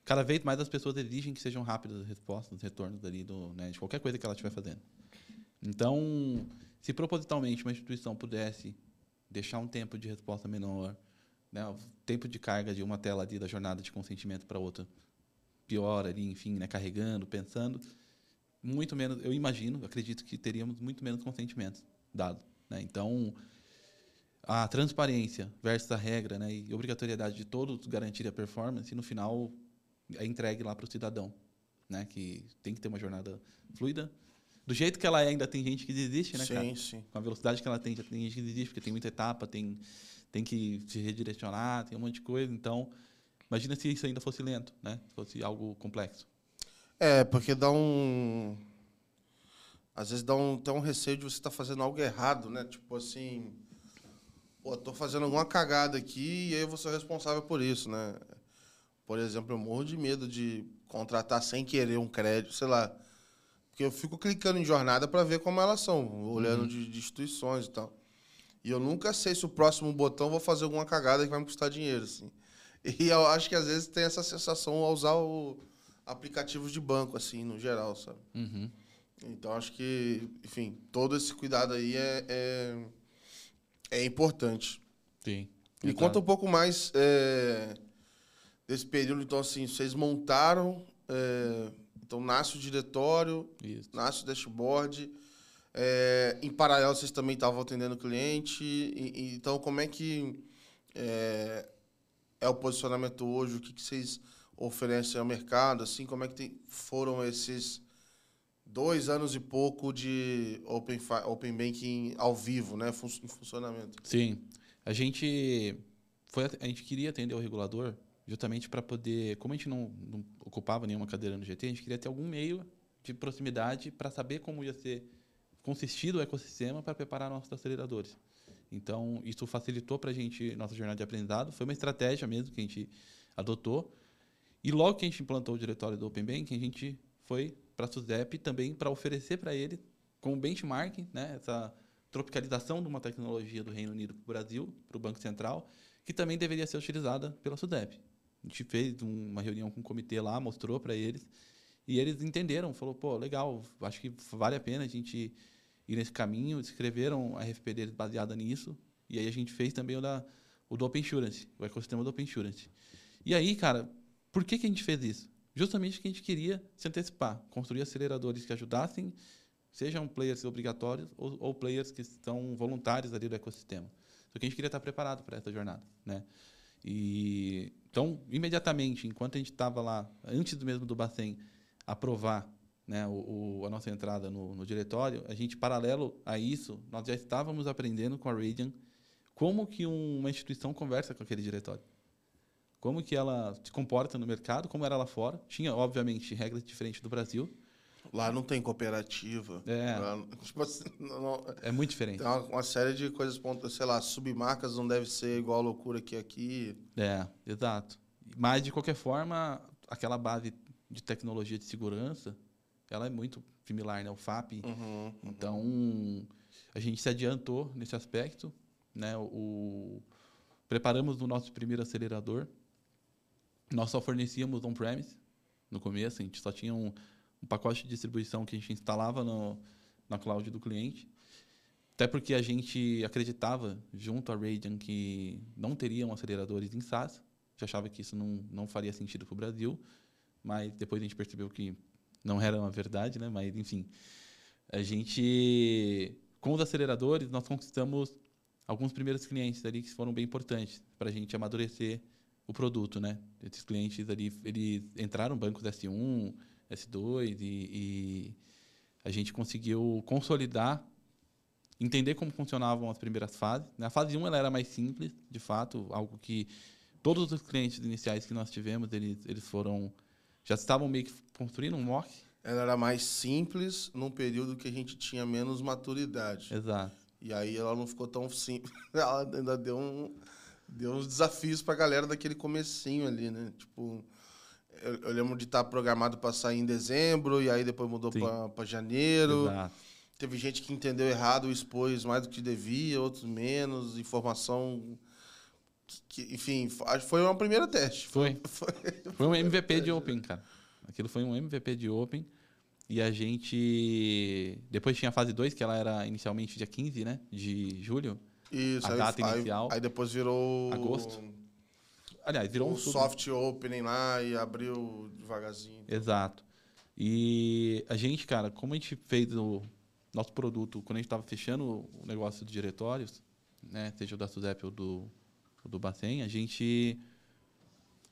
S1: cada vez mais as pessoas exigem que sejam rápidas as respostas, os retornos ali do, né, de qualquer coisa que ela estiver fazendo. Então, se propositalmente uma instituição pudesse deixar um tempo de resposta menor, né, o tempo de carga de uma tela ali da jornada de consentimento para outra pior ali, enfim, né, carregando, pensando, muito menos, eu imagino, acredito que teríamos muito menos consentimentos dado. Né? Então, a transparência versus a regra né, e obrigatoriedade de todos garantir a performance, e no final é entregue lá para o cidadão, né, que tem que ter uma jornada fluida. Do jeito que ela é, ainda tem gente que desiste, né,
S2: sim,
S1: cara?
S2: sim.
S1: Com a velocidade que ela tem, já tem gente que desiste, porque tem muita etapa, tem, tem que se redirecionar, tem um monte de coisa. Então, imagina se isso ainda fosse lento, né? Se fosse algo complexo.
S2: É, porque dá um. Às vezes dá um, até um receio de você estar fazendo algo errado, né? Tipo assim. Pô, tô fazendo alguma cagada aqui e aí eu vou ser responsável por isso, né? Por exemplo, eu morro de medo de contratar sem querer um crédito, sei lá. Porque eu fico clicando em jornada para ver como elas são, olhando de, de instituições e tal. E eu nunca sei se o próximo botão vou fazer alguma cagada que vai me custar dinheiro, assim. (laughs) E eu acho que às vezes tem essa sensação ao usar o aplicativos de banco, assim, no geral, sabe?
S1: Uhum.
S2: Então acho que, enfim, todo esse cuidado aí é, é, é importante.
S1: Sim.
S2: Me conta um pouco mais é, desse período, então, assim, vocês montaram, é, então nasce o diretório,
S1: Isso.
S2: nasce o dashboard. É, em paralelo, vocês também estavam atendendo cliente. E, e, então, como é que é, é o posicionamento hoje? O que, que vocês oferecem ao mercado? Assim, como é que tem, foram esses dois anos e pouco de Open, open Banking ao vivo, né, em funcionamento?
S1: Sim. A gente, foi, a gente queria atender o regulador justamente para poder, como a gente não, não ocupava nenhuma cadeira no GT, a gente queria ter algum meio de proximidade para saber como ia ser consistido o ecossistema para preparar nossos aceleradores. Então, isso facilitou para a gente nossa jornada de aprendizado. Foi uma estratégia mesmo que a gente adotou. E logo que a gente implantou o diretório do Open Bank, a gente foi para a SUSEP também para oferecer para ele, como benchmark, né, essa tropicalização de uma tecnologia do Reino Unido para o Brasil, para o Banco Central, que também deveria ser utilizada pela SUDEP. A gente fez uma reunião com o comitê lá, mostrou para eles, e eles entenderam, falou, pô, legal, acho que vale a pena a gente ir nesse caminho, escreveram a RFP deles baseada nisso, e aí a gente fez também o, da, o do Open Insurance, o ecossistema do Open Insurance. E aí, cara, por que, que a gente fez isso? Justamente que a gente queria se antecipar, construir aceleradores que ajudassem, sejam players obrigatórios ou, ou players que são voluntários ali do ecossistema. Só que a gente queria estar preparado para essa jornada, né? E então, imediatamente, enquanto a gente estava lá, antes mesmo do Bacen aprovar né, o, o, a nossa entrada no, no, diretório, a gente, paralelo a isso, nós já estávamos aprendendo com a Radian como que um, uma instituição conversa com aquele diretório. Como que ela se comporta no mercado, como era lá fora. Tinha, obviamente, regras diferentes do Brasil,
S2: Lá não tem cooperativa.
S1: É.
S2: Lá, (laughs) tipo assim, não,
S1: é muito diferente.
S2: Tem uma, uma, série de coisas, sei lá, submarcas não deve ser igual a loucura que aqui.
S1: É, exato. Mas, de qualquer forma, aquela base de tecnologia de segurança, ela é muito similar, né? O FAP. Uhum, uhum. Então, a gente se adiantou nesse aspecto. Né? O, preparamos o nosso primeiro acelerador. Nós só fornecíamos on-premise no começo, a gente só tinha um um pacote de distribuição que a gente instalava no, na cloud do cliente. Até porque a gente acreditava, junto à Radeon, que não teriam aceleradores em SaaS. Gente achava que isso não, não faria sentido para o Brasil. Mas depois a gente percebeu que não era uma verdade, né? Mas, enfim. A gente... Com os aceleradores, nós conquistamos alguns primeiros clientes ali que foram bem importantes para a gente amadurecer o produto, né? Esses clientes ali, eles entraram bancos S1, S2 e, e a gente conseguiu consolidar, entender como funcionavam as primeiras fases. Na fase 1 ela era mais simples, de fato, algo que todos os clientes iniciais que nós tivemos, eles, eles foram já estavam meio que construindo um mock.
S2: Ela era mais simples num período que a gente tinha menos maturidade.
S1: Exato.
S2: E aí ela não ficou tão simples. (laughs) Ela ainda deu, um, deu uns desafios para a galera daquele comecinho ali, né? Tipo, eu, eu lembro de estar programado para sair em dezembro, e aí depois mudou para janeiro. Exato. Teve gente que entendeu errado expôs mais do que devia, outros menos, informação. Que, que, enfim, foi uma primeira teste.
S1: Foi. (laughs) Foi, foi um MVP de Open, cara. Aquilo foi um MVP de Open. E a gente. Depois tinha a fase 2, que ela era inicialmente dia 15, né? De julho.
S2: Isso,
S1: a
S2: aí,
S1: data inicial.
S2: Aí depois virou.
S1: Agosto. Aliás, virou
S2: um soft opening lá e abriu devagarzinho.
S1: Exato. E a gente, cara, como a gente fez o nosso produto, quando a gente estava fechando o negócio de diretórios, né, seja o da Suzep ou do, ou do Bacen, a gente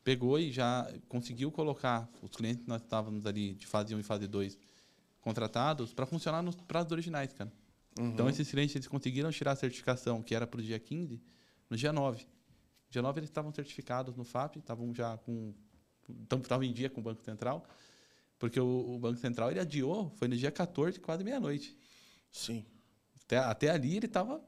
S1: pegou e já conseguiu colocar os clientes que nós estávamos ali de fase 1 e fase 2 contratados para funcionar nos prazos originais, cara. Uhum. Então, esses clientes eles conseguiram tirar a certificação, que era para o dia 15, no dia 9. Dia 9 eles estavam certificados no FAP, estavam já com. Estavam em dia com o Banco Central, porque o, o, Banco Central ele adiou, foi no dia 14, quase meia-noite.
S2: Sim.
S1: Até, até ali ele estava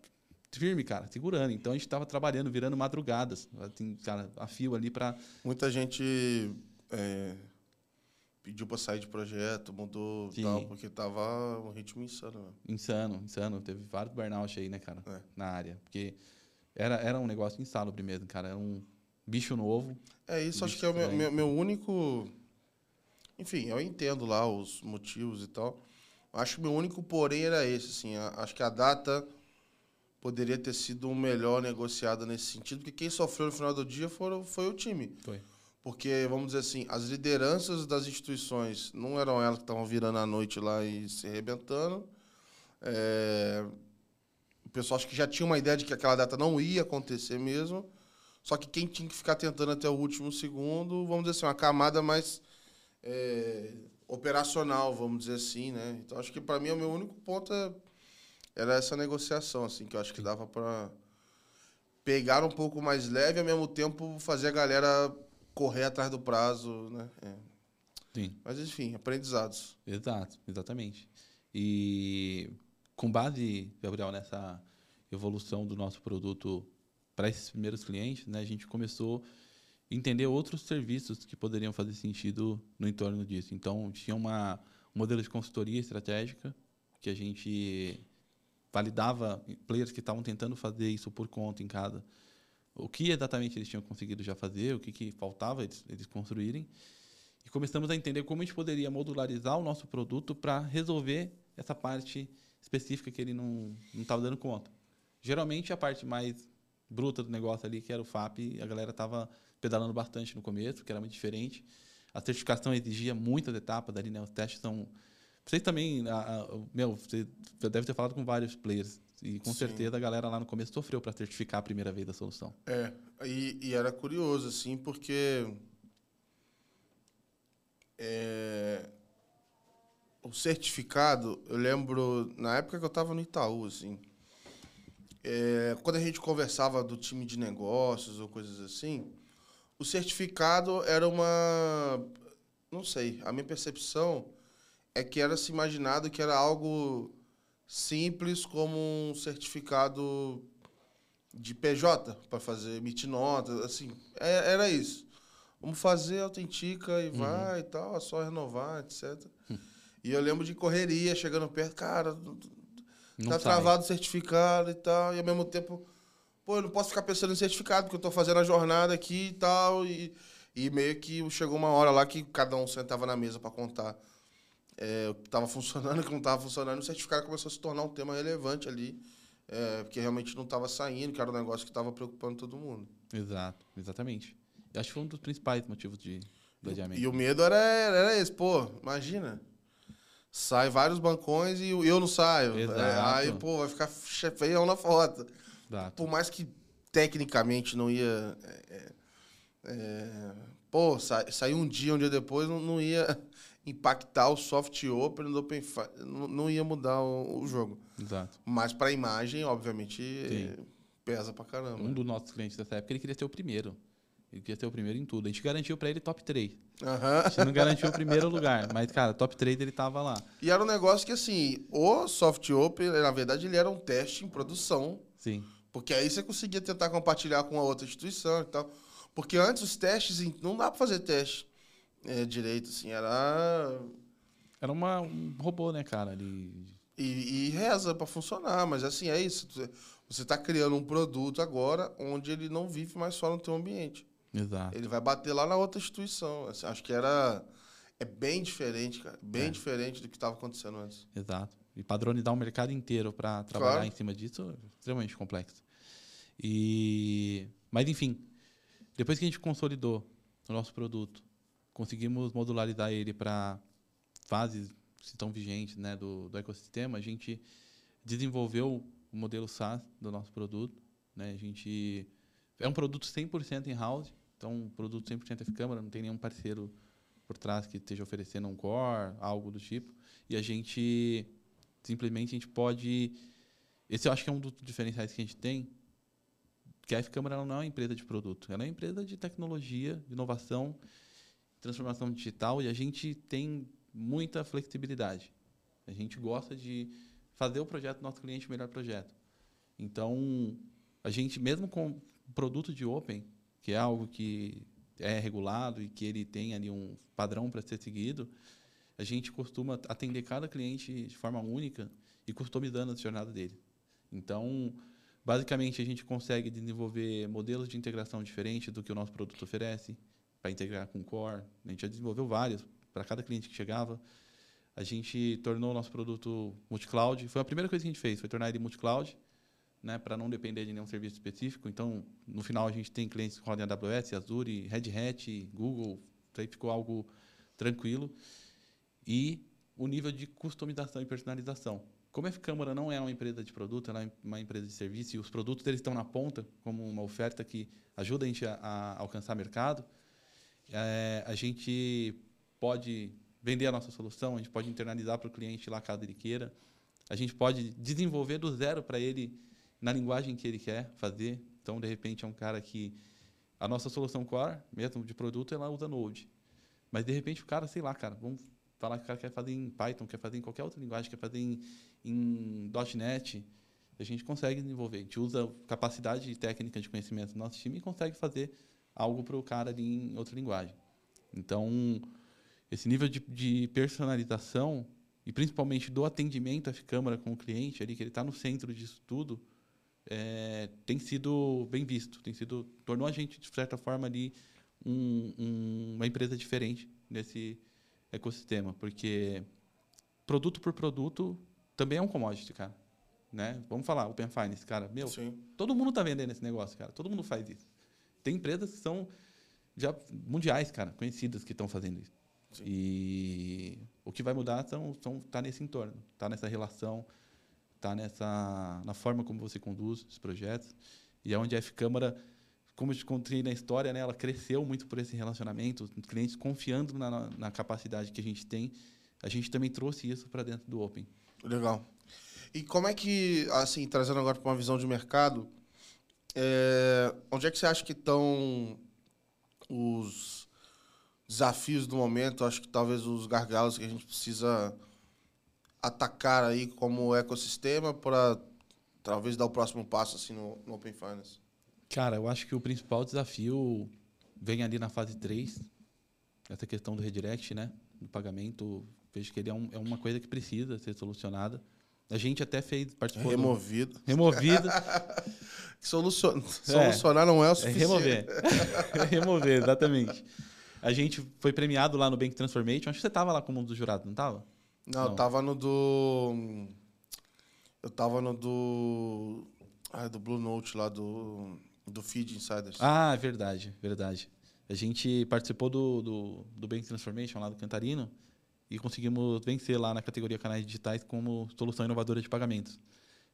S1: firme, cara, segurando. Então a gente estava trabalhando, virando madrugadas, assim, cara, a fio ali para.
S2: Muita gente é, pediu para sair de projeto, mudou Sim. tal, porque tava um ritmo insano. Né?
S1: Insano, insano. Teve vários burnout aí, né, cara, é. na área. Porque era, era um negócio insalubre mesmo, cara. Era um bicho novo.
S2: É isso, acho que é o meu, meu, meu, único. Enfim, eu entendo lá os motivos e tal. Acho que meu único porém era esse, assim. Acho que a data poderia ter sido melhor negociada nesse sentido, porque quem sofreu no final do dia foram, foi o time.
S1: Foi.
S2: Porque, vamos dizer assim, as lideranças das instituições não eram elas que estavam virando a noite lá e se arrebentando É, o pessoal acho que já tinha uma ideia de que aquela data não ia acontecer mesmo. Só que quem tinha que ficar tentando até o último segundo, vamos dizer assim, uma camada mais é, operacional, vamos dizer assim, né? Então acho que para mim o meu único ponto é, era essa negociação, assim, que eu acho que dava para pegar um pouco mais leve e ao mesmo tempo fazer a galera correr atrás do prazo, né? É.
S1: Sim.
S2: Mas enfim, aprendizados.
S1: Exato, exatamente. E com base, Gabriel, nessa evolução do nosso produto para esses primeiros clientes, né, a gente começou a entender outros serviços que poderiam fazer sentido no entorno disso. Então, tinha uma, um modelo de consultoria estratégica que a gente validava players que estavam tentando fazer isso por conta em cada o que exatamente eles tinham conseguido já fazer, o que, que faltava eles, eles construírem. E começamos a entender como a gente poderia modularizar o nosso produto para resolver essa parte específica que ele não estava dando conta. Geralmente, a parte mais bruta do negócio ali, que era o FAP, a galera estava pedalando bastante no começo, que era muito diferente. A certificação exigia muitas etapas ali, né? Os testes são... Vocês também... A, a, meu, você deve ter falado com vários players. E com Sim. certeza a galera lá no começo sofreu para certificar a primeira vez a solução.
S2: É, e, e era curioso, assim, porque é, o certificado, eu lembro, na época que eu estava no Itaú, assim, é, quando a gente conversava do time de negócios ou coisas assim, o certificado era uma. Não sei, a minha percepção é que era se imaginado que era algo simples como um certificado de PJ para fazer emitir nota, assim, é, era isso. Vamos fazer, autentica e uhum. vai e tal, é só renovar, etc. Hum. E eu lembro de correria, chegando perto, cara, não tá sai. travado o certificado e tal, e ao mesmo tempo, pô, eu não posso ficar pensando em certificado, porque eu tô fazendo a jornada aqui e tal, e, e meio que chegou uma hora lá que cada um sentava na mesa para contar é, o que estava funcionando, o que não estava funcionando, o certificado começou a se tornar um tema relevante ali, é, porque realmente não estava saindo, que era um negócio que estava preocupando todo mundo.
S1: Exato, exatamente. Eu acho que foi um dos principais motivos de, do adiamento.
S2: E o medo era, era esse, pô, imagina. Sai vários bancões e eu não saio. É, aí, pô, vai ficar feião na foto. Exato. Por mais que tecnicamente não ia. É, é, é pô, sa, sair um dia, um dia depois, não, não ia impactar o soft open do Open não, não ia mudar o, o jogo.
S1: Exato.
S2: Mas para a imagem, obviamente, Sim. pesa pra caramba.
S1: Um dos nossos clientes dessa época, ele queria ser o primeiro. Ele queria ser o primeiro em tudo. A gente garantiu para ele top 3.
S2: Uhum.
S1: A gente não garantiu o primeiro lugar, mas, cara, top 3 ele tava lá.
S2: E era um negócio que, assim, o soft open, na verdade, ele era um teste em produção.
S1: Sim.
S2: Porque aí você conseguia tentar compartilhar com a outra instituição e tal. Porque antes os testes, não dá para fazer teste é, direito, assim, era.
S1: Era uma, um robô, né, cara?
S2: E, e reza para funcionar, mas assim, é isso. Você está criando um produto agora onde ele não vive mais só no teu ambiente.
S1: Exato.
S2: Ele vai bater lá na outra instituição. Assim, acho que era. É bem diferente, cara. Bem é. diferente do que estava acontecendo antes.
S1: Exato. E padronizar o mercado inteiro para trabalhar claro. em cima disso é extremamente complexo. E... Mas, enfim, depois que a gente consolidou o nosso produto, conseguimos modularizar ele para fases que estão vigentes né, do, do ecossistema, a gente desenvolveu o modelo SaaS do nosso produto. Né? A gente é um produto 100% in-house, então um produto 100% F-Câmara, não tem nenhum parceiro por trás que esteja oferecendo um core, algo do tipo. E a gente simplesmente a gente pode esse eu acho que é um dos diferenciais que a gente tem, que a F-Câmara não é uma empresa de produto, ela é uma empresa de tecnologia, de inovação transformação digital e a gente tem muita flexibilidade. A gente gosta de fazer o projeto do nosso cliente o melhor projeto. Então, a gente, mesmo com produto de Open, que é algo que é regulado e que ele tem ali um padrão para ser seguido, a gente costuma atender cada cliente de forma única e customizando a jornada dele. Então, basicamente, a gente consegue desenvolver modelos de integração diferentes do que o nosso produto oferece para integrar com o Core. A gente já desenvolveu vários para cada cliente que chegava. A gente tornou o nosso produto multi-cloud. Foi a primeira coisa que a gente fez, foi tornar ele multi-cloud, né, para não depender de nenhum serviço específico. Então, no final, a gente tem clientes que rodam AWS, Azure, Red Hat, Google. Isso aí ficou algo tranquilo. E o nível de customização e personalização. como a Câmara não é uma empresa de produto, ela é uma empresa de serviço e os produtos deles estão na ponta como uma oferta que ajuda a gente a, a alcançar mercado, é, a gente pode vender a nossa solução, a gente pode internalizar para o cliente lá caso ele queira, a gente pode desenvolver do zero para ele na linguagem que ele quer fazer. Então, de repente, é um cara que a nossa solução core, mesmo de produto, ela usa Node. Mas de repente o cara, sei lá, cara, vamos falar que o cara quer fazer em Python, quer fazer em qualquer outra linguagem, quer fazer em, em .NET, a gente consegue desenvolver. A gente usa capacidade técnica de conhecimento do nosso time e consegue fazer algo para o cara ali em outra linguagem. Então, esse nível de, de personalização e principalmente do atendimento à câmara com o cliente ali, que ele está no centro disso tudo, é, tem sido bem visto, tem sido tornou a gente de certa forma ali um, um, uma empresa diferente nesse ecossistema, porque produto por produto também é um commodity, cara. Né? Vamos falar, Open Finance, cara. Meu, Sim. todo mundo está vendendo esse negócio, cara. Todo mundo faz isso. Tem empresas que são já mundiais, cara, conhecidas que estão fazendo isso. Sim. E o que vai mudar são, são tá nesse entorno, tá nessa relação, tá nessa na forma como você conduz os projetos e é onde a F Câmara como eu te contei na história, né, ela cresceu muito por esse relacionamento, os clientes confiando na, na capacidade que a gente tem. A gente também trouxe isso para dentro do Open.
S2: Legal. E como é que, assim, trazendo agora para uma visão de mercado, é, onde é que você acha que estão os desafios do momento? Acho que talvez os gargalos que a gente precisa atacar aí como ecossistema para talvez dar o próximo passo assim no, no Open Finance.
S1: Cara, eu acho que o principal desafio vem ali na fase 3, essa questão do redirect, né? Do pagamento. Vejo que ele é, um, é uma coisa que precisa ser solucionada. A gente até fez, participou.
S2: Removido.
S1: Do... Removido. (laughs)
S2: Solucion... É, Solucionar não é o é suficiente.
S1: É remover. é (laughs) (laughs) remover, exatamente. A gente foi premiado lá no Bank Transformation. Acho que você estava lá como um dos jurados, não estava?
S2: Não, não, eu estava no do. Eu estava no do. Ah, do Blue Note lá do. Do Feed Insiders.
S1: Ah, verdade, verdade. A gente participou do, do, do Bank Transformation lá do Cantarino e conseguimos vencer lá na categoria canais digitais como solução inovadora de pagamentos.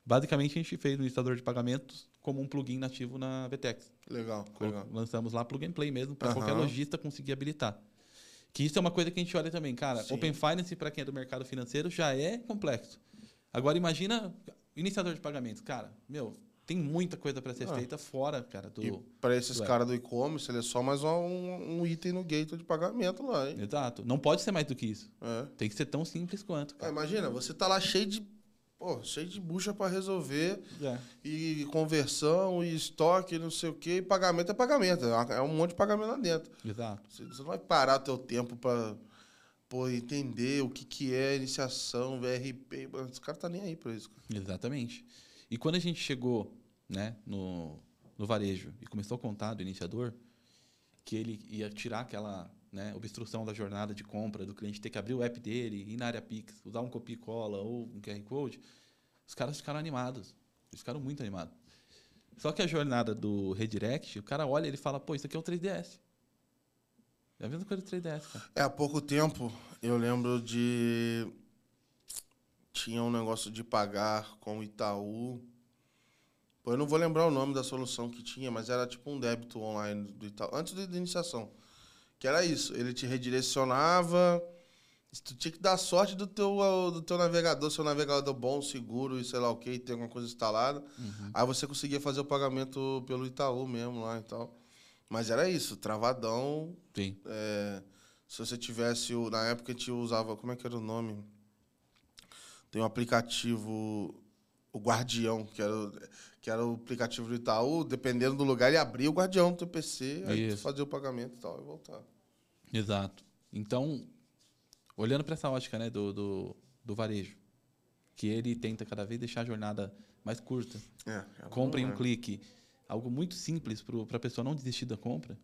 S1: Basicamente, a gente fez um listador de pagamentos como um plugin nativo na VTEX.
S2: Legal, legal.
S1: Lançamos lá plug and play mesmo, para uhum. qualquer lojista conseguir habilitar. Que isso é uma coisa que a gente olha também, cara. Sim. Open Finance, para quem é do mercado financeiro, já é complexo. Agora, imagina iniciador de pagamentos. Cara, meu, tem muita coisa para ser ah. feita fora, cara. Do,
S2: para esses caras do e-commerce, ele é só mais um, um, item no gateway de pagamento lá, hein?
S1: Exato. Não pode ser mais do que isso. É. Tem que ser tão simples quanto.
S2: Ah, imagina, você tá lá cheio de. Pô, cheio de bucha para resolver. É. E conversão, e estoque, não sei o quê. E pagamento é pagamento. É, é um monte de pagamento lá dentro.
S1: Exato.
S2: Você, você não vai parar o teu tempo para pô, entender o que, que é iniciação, VRP. Os caras tá nem aí para isso.
S1: Exatamente. E quando a gente chegou né, no, no varejo e começou a contar do iniciador que ele ia tirar aquela né, obstrução da jornada de compra do cliente ter que abrir o app dele, ir na área Pix, usar um copy cola ou um QR Code, os caras ficaram animados. Eles ficaram muito animados. Só que a jornada do redirect, o cara olha e ele fala, pô, isso aqui é o 3DS. É a mesma coisa do 3DS, cara.
S2: É, há pouco tempo eu lembro de. Tinha um negócio de pagar com o Itaú eu não vou lembrar o nome da solução que tinha, mas era tipo um débito online do Itaú, antes da iniciação. Que era isso, ele te redirecionava, tu tinha que dar sorte do teu, do teu navegador, seu navegador bom, seguro e sei lá o que, ter alguma coisa instalada. Uhum. Aí você conseguia fazer o pagamento pelo Itaú mesmo lá e tal. Mas era isso, travadão.
S1: Sim.
S2: É, se você tivesse, na época a gente usava, como é que era o nome? Tem um aplicativo, o Guardião, que era que era o aplicativo do Itaú, dependendo do lugar, ele abria o guardião do teu PC, aí fazia o pagamento e tal, e voltava.
S1: Exato. Então, olhando para essa ótica né, do, do, do, varejo, que ele tenta cada vez deixar a jornada mais curta. É, é compra em um é. clique. Algo muito simples para a pessoa não desistir da compra.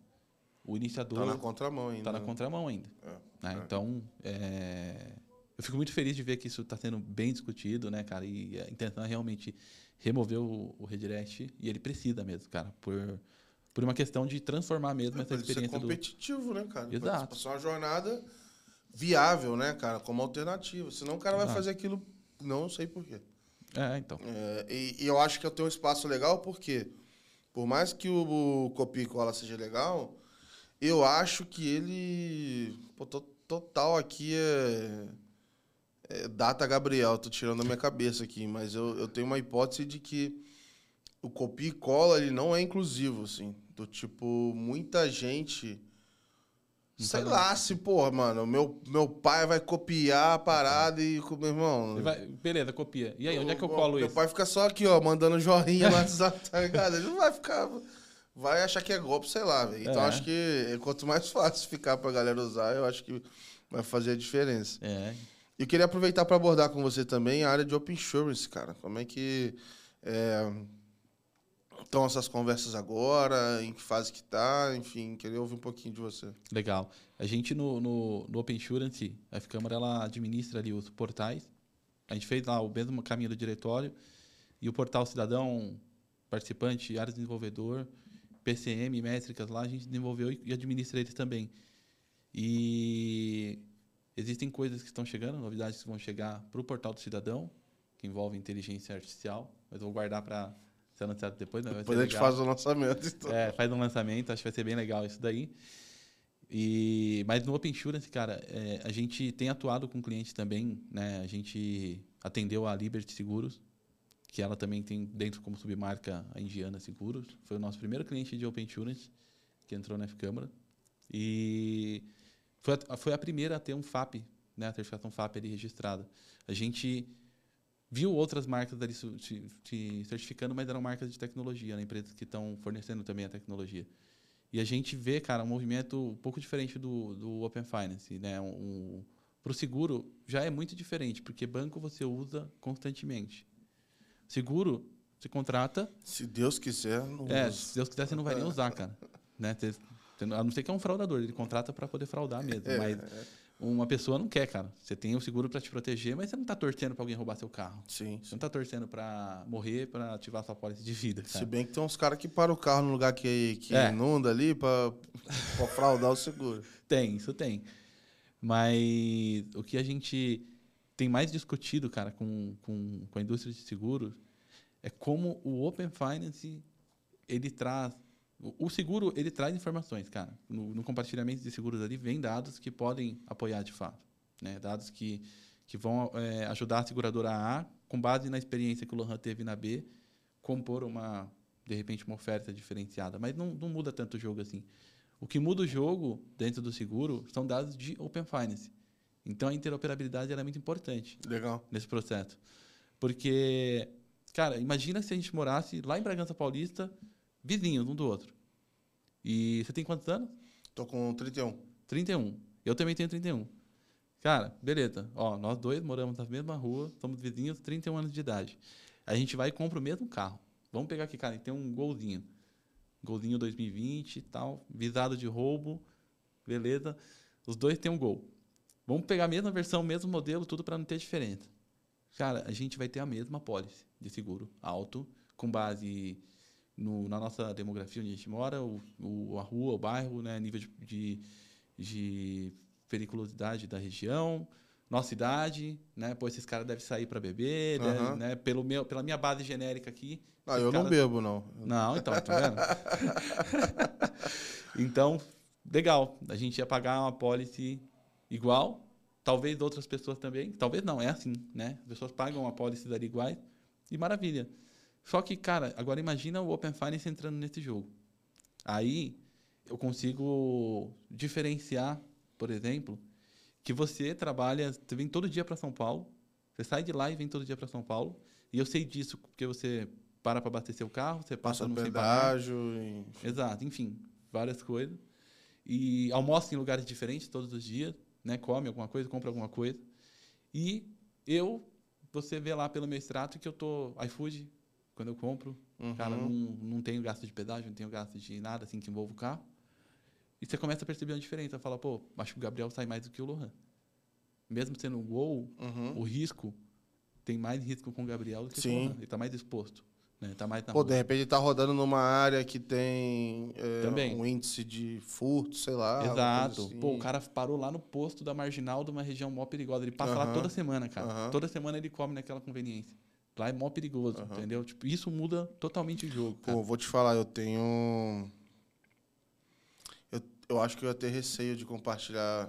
S1: O iniciador.
S2: Está na contramão ainda.
S1: Está na né? contramão ainda. É, né? É. Então, é, eu fico muito feliz de ver que isso está sendo bem discutido, né, cara? E a intenção é realmente remover o, o redirect e ele precisa mesmo, cara, por, por uma questão de transformar mesmo é, essa experiência ser
S2: competitivo,
S1: do...
S2: né, cara?
S1: Exato.
S2: Passar uma jornada viável, né, cara, como alternativa. Senão o cara Exato. vai fazer aquilo, não sei porquê.
S1: É, então.
S2: É, e, e eu acho que eu tenho um espaço legal porque, por mais que o, o copia e cola seja legal, eu acho que ele. Pô, to- total aqui é, é Data Gabriel, tô tirando da minha cabeça aqui, mas eu, eu tenho uma hipótese de que o copia e cola ele não é inclusivo, assim. Do tipo, muita gente.
S1: Não
S2: sei
S1: tá
S2: lá se, porra, mano, meu, meu pai vai copiar a parada e. Meu irmão.
S1: Vai- beleza, copia. E aí, onde é que eu colo
S2: Meu
S1: isso?
S2: pai fica só aqui, ó, mandando joinha no (laughs) WhatsApp, tá ligado? Ele não vai ficar. Vai achar que é golpe, sei lá, velho. Então
S1: É.
S2: acho que quanto mais fácil ficar pra galera usar, eu acho que vai fazer a diferença.
S1: É.
S2: Eu queria aproveitar pra abordar com você também a área de Open Insurance, cara. Como é que. é, Estão essas conversas agora? Em que fase que tá? Enfim, queria ouvir um pouquinho de você.
S1: Legal. A gente no, no, no Open Insurance, a F-Câmara, ela administra ali os portais. A gente fez lá o mesmo caminho do diretório. E o portal Cidadão, participante, área de desenvolvedor, PCM, métricas lá, a gente desenvolveu e administra eles também. E existem coisas que estão chegando, novidades que vão chegar para o portal do cidadão, que envolve inteligência artificial. Mas vou guardar para ser anunciado depois. Vai
S2: Depois a gente
S1: legal.
S2: faz o lançamento. Então.
S1: É, faz um lançamento, acho que vai ser bem legal isso daí. E, mas no Open Insurance, cara, é, a gente tem atuado com clientes também, né? A gente atendeu a Liberty Seguros, que ela também tem dentro como submarca a Indiana Seguros. Foi o nosso primeiro cliente de Open Insurance que entrou na F-Câmara. E foi a, foi a primeira a ter um FAP, né? A certificação FAP ali registrada. A gente viu outras marcas ali se, se certificando, mas eram marcas de tecnologia, né? empresas que estão fornecendo também a tecnologia. E a gente vê, cara, um movimento um pouco diferente do, do Open Finance, né? Um, para o seguro já é muito diferente, porque banco você usa constantemente. Seguro, você contrata,
S2: Se Deus quiser, não
S1: é,
S2: usa.
S1: se Deus quiser, você não vai nem usar, cara. Né? Você- a não ser que é um fraudador, ele contrata para poder fraudar mesmo.
S2: É,
S1: mas uma pessoa não quer, cara. Você tem o seguro para te proteger, mas você não está torcendo para alguém roubar seu carro.
S2: Sim.
S1: Você não está torcendo para morrer, para ativar sua pólice de vida,
S2: Se
S1: cara.
S2: bem que tem uns caras que param o carro no lugar que, que
S1: É.
S2: inunda ali pra fraudar o seguro. (laughs)
S1: Tem, isso tem. Mas o que a gente tem mais discutido, cara, com, com, com a indústria de seguros é como o Open Finance ele traz o seguro ele traz informações, cara. No, no compartilhamento de seguros ali vem dados que podem apoiar de fato, né? Dados que que vão é, ajudar a seguradora A, com base na experiência que o Lohan teve na B, compor uma de repente uma oferta diferenciada. Mas não, não muda tanto o jogo assim. O que muda o jogo dentro do seguro são dados de Open Finance. Então a interoperabilidade é muito importante
S2: Legal.
S1: nesse processo. Porque, cara, imagina se a gente morasse lá em Bragança Paulista, vizinhos um do outro. E você tem quantos anos?
S2: Tô com 31.
S1: 31. Eu também tenho 31. Cara, beleza. Ó, nós dois moramos na mesma rua, somos vizinhos, 31 anos de idade. A gente vai e compra o mesmo carro. Vamos pegar aqui, cara, tem um golzinho. Golzinho 2020 e tal, visado de roubo, beleza. Os dois têm um gol. Vamos pegar a mesma versão, mesmo modelo, tudo para não ter diferença. Cara, a gente vai ter a mesma pólice de seguro alto, com base no- na nossa demografia onde a gente mora, o, o- a rua, o bairro, né, nível de, de, de periculosidade da região, nossa idade, né? Pô, esses caras devem sair para beber, deve-
S2: Aham.
S1: né? Pelo meu, pela minha base genérica aqui.
S2: Ah, eu não
S1: caras-
S2: bebo, não.
S1: não, então, tá vendo? (laughs) então, legal. A gente ia pagar uma policy igual, talvez outras pessoas também. Talvez não, é assim, né? As pessoas pagam uma policy iguais e maravilha. Só que, cara, agora imagina o Open Finance entrando nesse jogo. Aí eu consigo diferenciar, por exemplo, que você trabalha, você vem todo dia para São Paulo, você sai de lá e vem todo dia para São Paulo, e eu sei disso porque você para para abastecer o carro, você passa
S2: Passa
S1: no
S2: pedágio. e-
S1: Exato, enfim, várias coisas. E almoça em lugares diferentes todos os dias, né? Come alguma coisa, compra alguma coisa. E eu, você vê lá pelo meu extrato que eu tô iFood quando eu compro, cara, não,
S2: Uhum.
S1: não tenho gasto de pedágio, não tenho gasto de nada assim que envolva o carro. E você começa a perceber uma diferença, fala, pô, acho que o Gabriel sai mais do que o Lohan. Mesmo sendo um gol,
S2: Uhum.
S1: o risco tem mais risco com o Gabriel do que com
S2: Sim.
S1: o Lohan. Ele está mais exposto, né? Tá mais na
S2: Pô,
S1: rua.
S2: de repente tá rodando numa área que tem é,
S1: Também.
S2: um índice de furto, sei lá.
S1: Exato.
S2: assim.
S1: Pô, o cara parou lá no posto da marginal de uma região mó perigosa. Ele passa lá
S2: Aham.
S1: toda semana, cara.
S2: Aham.
S1: Toda semana ele come naquela conveniência. Lá é mó perigoso,
S2: Aham.
S1: entendeu? Tipo, isso muda totalmente o jogo, cara.
S2: Pô, vou te falar, eu tenho. Eu, eu acho que eu ia ter receio de compartilhar.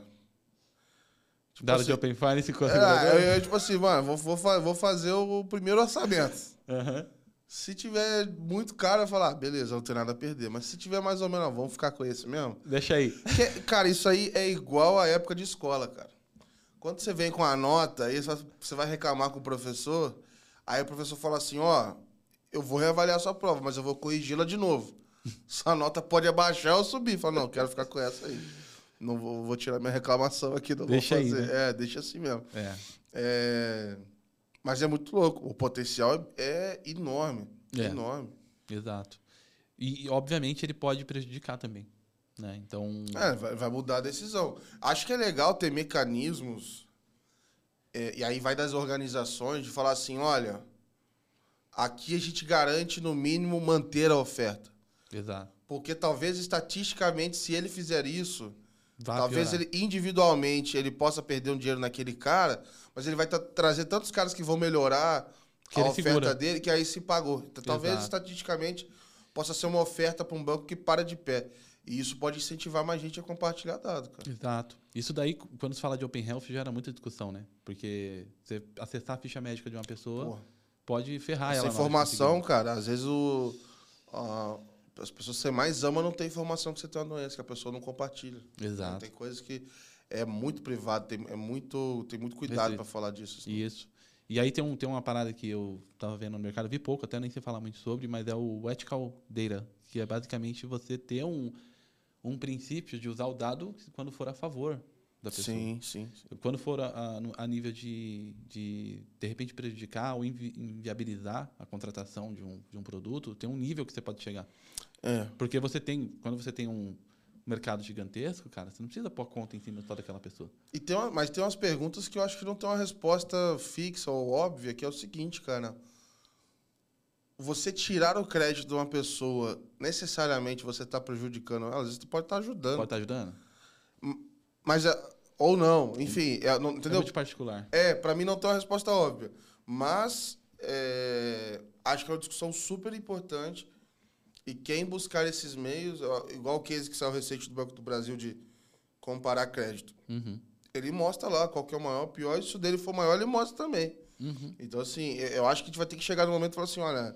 S2: Tipo
S1: Dado
S2: assim,
S1: de Open Finance com a
S2: é, eu, eu, tipo assim, mano, vou, vou, vou fazer o primeiro orçamento.
S1: Aham.
S2: Se tiver muito caro, eu falar, ah, beleza, não tem nada a perder. Mas se tiver mais ou menos, vamos ficar com esse mesmo.
S1: Deixa aí.
S2: Que- cara, isso aí é igual à época de escola, cara. Quando você vem com a nota, aí você vai reclamar com o professor, aí o professor fala assim, ó, eu vou reavaliar a sua prova, mas eu vou corrigi-la de novo. (laughs) Sua nota pode abaixar ou subir. Fala, não, eu quero ficar com essa aí. Não vou, vou tirar minha reclamação aqui, não
S1: Deixa
S2: vou
S1: aí,
S2: fazer.
S1: né?
S2: É, deixa assim mesmo.
S1: É.
S2: É, Mas é muito louco. O potencial é enorme.
S1: É.
S2: Enorme.
S1: Exato. E, obviamente, ele pode prejudicar também. Né? Então,
S2: É, vai, vai mudar a decisão. Acho que é legal ter mecanismos, é, e aí vai das organizações, de falar assim: olha, aqui a gente garante, no mínimo, manter a oferta.
S1: exato.
S2: Porque talvez estatisticamente, se ele fizer isso,
S1: Vai
S2: talvez
S1: piorar.
S2: ele individualmente ele possa perder um dinheiro naquele cara, mas ele vai tra- trazer tantos caras que vão melhorar
S1: Que
S2: a oferta dele, que aí se pagou. Então, talvez estatisticamente possa ser uma oferta para um banco que para de pé. E isso pode incentivar mais gente a compartilhar dado, cara.
S1: Exato. Isso daí, quando se fala de Open Health, gera muita discussão, né? Porque você acessar a ficha médica de uma pessoa
S2: Porra.
S1: pode ferrar
S2: Essa
S1: ela. de
S2: informação, cara, às vezes o, a- as pessoas que você mais ama não tem informação que você tem uma doença, que a pessoa não compartilha.
S1: Exato.
S2: Tem coisas que é muito privado, tem, é muito, tem muito cuidado para falar disso. assim.
S1: Isso. E aí tem, um, tem uma parada que eu tava vendo no mercado, vi pouco, até nem sei falar muito sobre, mas é o ethical data, que é basicamente você ter um, um princípio de usar o dado quando for a favor da pessoa.
S2: Sim, sim. sim.
S1: Quando for a, a, nível de, de, de repente, prejudicar ou invi- inviabilizar a contratação de um, de um produto, tem um nível que você pode chegar.
S2: É.
S1: Porque você tem, quando você tem um mercado gigantesco, cara, você não precisa pôr conta em cima só daquela pessoa.
S2: E tem uma- mas tem umas perguntas que eu acho que não tem uma resposta fixa ou óbvia, que é o seguinte, cara. Você tirar o crédito de uma pessoa, necessariamente você está prejudicando ela, às vezes você pode estar ajudando.
S1: Pode estar ajudando?
S2: Mas, é- ou não, enfim, é, não-
S1: É
S2: entendeu?
S1: muito particular.
S2: É, pra mim não tem uma resposta óbvia. Mas é, acho que é uma discussão super importante. E quem buscar esses meios, igual o case que saiu recente do Banco do Brasil de comparar crédito.
S1: Uhum.
S2: Ele mostra lá qual que é o maior, o pior, e se o dele for maior, ele mostra também.
S1: Uhum.
S2: Então, assim, eu eu acho que a gente vai ter que chegar no momento e falar assim, olha,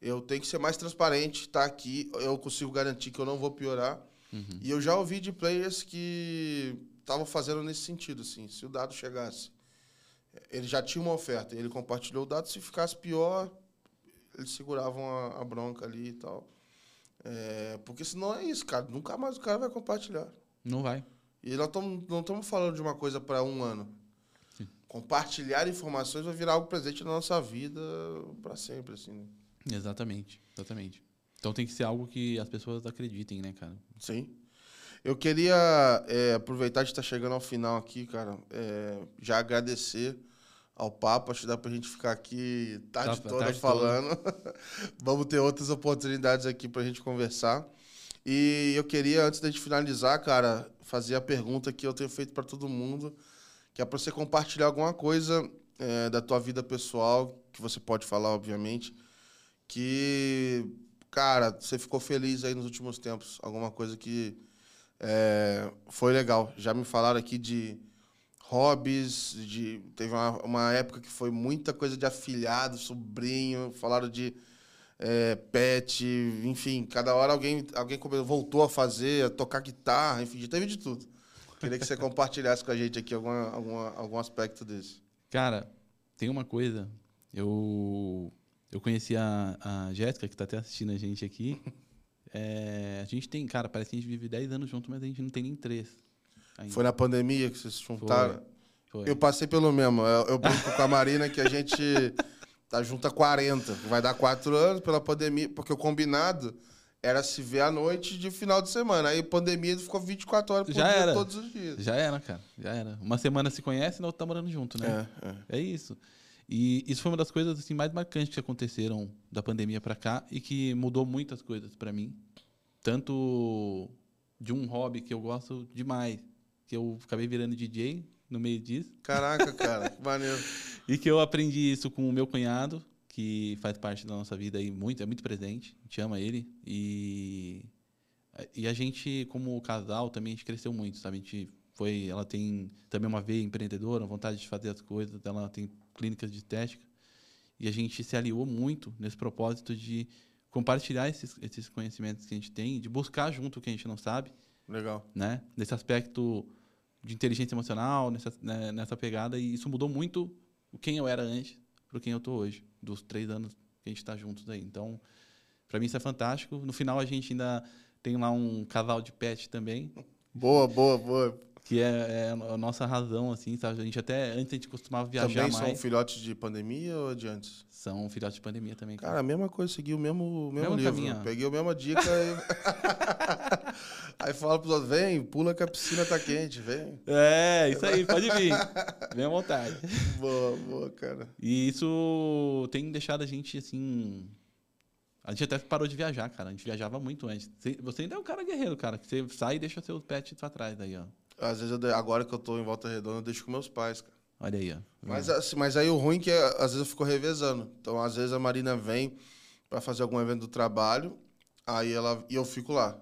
S2: eu tenho que ser mais transparente, tá aqui, eu consigo garantir que eu não vou piorar.
S1: Uhum.
S2: E eu já ouvi de players que estavam fazendo nesse sentido, assim, se o dado chegasse, ele já tinha uma oferta, ele compartilhou o dado, se ficasse pior, eles seguravam a, a bronca ali e tal. É, porque senão é isso, cara, nunca mais o cara vai compartilhar.
S1: Não vai.
S2: E nós tamo, não estamos falando de uma coisa para um ano.
S1: Sim.
S2: Compartilhar informações vai virar algo presente na nossa vida para sempre, assim. Né?
S1: Exatamente. Exatamente. Então tem que ser algo que as pessoas acreditem, né, cara?
S2: Sim. Eu queria é, aproveitar de estar chegando ao final aqui, cara, é, já agradecer ao papo. Acho que dá pra gente ficar aqui tarde
S1: Tá,
S2: toda
S1: tarde
S2: falando. (laughs) Vamos ter outras oportunidades aqui pra gente conversar. E eu queria, antes da gente finalizar, cara, fazer a pergunta que eu tenho feito para todo mundo, que é para você compartilhar alguma coisa é, da tua vida pessoal, que você pode falar, obviamente, que, cara, você ficou feliz aí nos últimos tempos, alguma coisa que é, foi legal. Já me falaram aqui de hobbies, de teve uma, uma época que foi muita coisa de afilhado, sobrinho, falaram de é, pet, enfim, cada hora alguém, alguém voltou a fazer, a tocar guitarra, enfim, teve de tudo. Queria que você (laughs) compartilhasse com a gente aqui alguma, alguma, algum aspecto desse.
S1: Cara, tem uma coisa. Eu eu conheci a, a Jéssica, que está até assistindo a gente aqui. É, a gente tem, cara, parece que a gente vive 10 anos junto, mas a gente não tem nem 3. ainda.
S2: Foi na pandemia que vocês se juntaram?
S1: Foi.
S2: Eu passei pelo mesmo. Eu, eu brinco com a Marina que a gente (laughs) tá junto há 40. Vai dar 4 anos pela pandemia, porque o combinado era se ver à noite de final de semana. Aí pandemia ficou 24 horas por
S1: Já
S2: dia,
S1: era.
S2: todos os dias.
S1: Já era, cara. Já era. Uma semana se conhece e na outra tá morando junto, né?
S2: É, é.
S1: É isso. E isso foi uma das coisas assim, mais marcantes que aconteceram da pandemia para cá e que mudou muitas coisas para mim. Tanto de um hobby que eu gosto demais, que eu acabei virando DJ no meio disso,
S2: Caraca, cara, (laughs) que maneiro.
S1: e que eu aprendi isso com o meu cunhado, que faz parte da nossa vida aí muito, é muito presente. A gente ama ele e e a gente como casal também a gente cresceu muito, sabe? A gente foi, ela tem também uma veia empreendedora, vontade de fazer as coisas, ela tem clínicas de estética e a gente se aliou muito nesse propósito de compartilhar esses, esses conhecimentos que a gente tem, de buscar junto o que a gente não sabe.
S2: Legal.
S1: Né? Nesse aspecto de inteligência emocional, nessa, né, nessa pegada. E isso mudou muito o quem eu era antes para quem eu tô hoje, dos três anos que a gente está juntos aí. Então, para mim isso é fantástico. No final a gente ainda tem lá um casal de pet também.
S2: Boa, boa, boa
S1: que é, é, a nossa razão, assim, sabe? A gente até, antes a gente costumava viajar
S2: também
S1: mais.
S2: Também são filhotes de pandemia ou de antes?
S1: São filhotes de pandemia também.
S2: Cara, cara a mesma coisa, segui o mesmo, mesmo, mesmo livro. Caminho. Peguei a mesma dica e... (laughs) aí fala pros outros, vem, pula que a piscina tá quente, vem.
S1: É, isso aí, pode vir. Vem à vontade. (laughs)
S2: Boa, boa, cara.
S1: E isso tem deixado a gente, assim... A gente até parou de viajar, cara. A gente viajava muito antes. Você ainda é um cara guerreiro, cara. Que você sai e deixa seus pets pra trás daí, ó.
S2: Às vezes, eu, agora que eu tô em Volta Redonda, eu deixo com meus pais, cara.
S1: Olha aí, ó.
S2: Mas, assim, mas aí o ruim é que às vezes eu fico revezando. Então, às vezes a Marina vem para fazer algum evento do trabalho, aí ela e eu fico lá.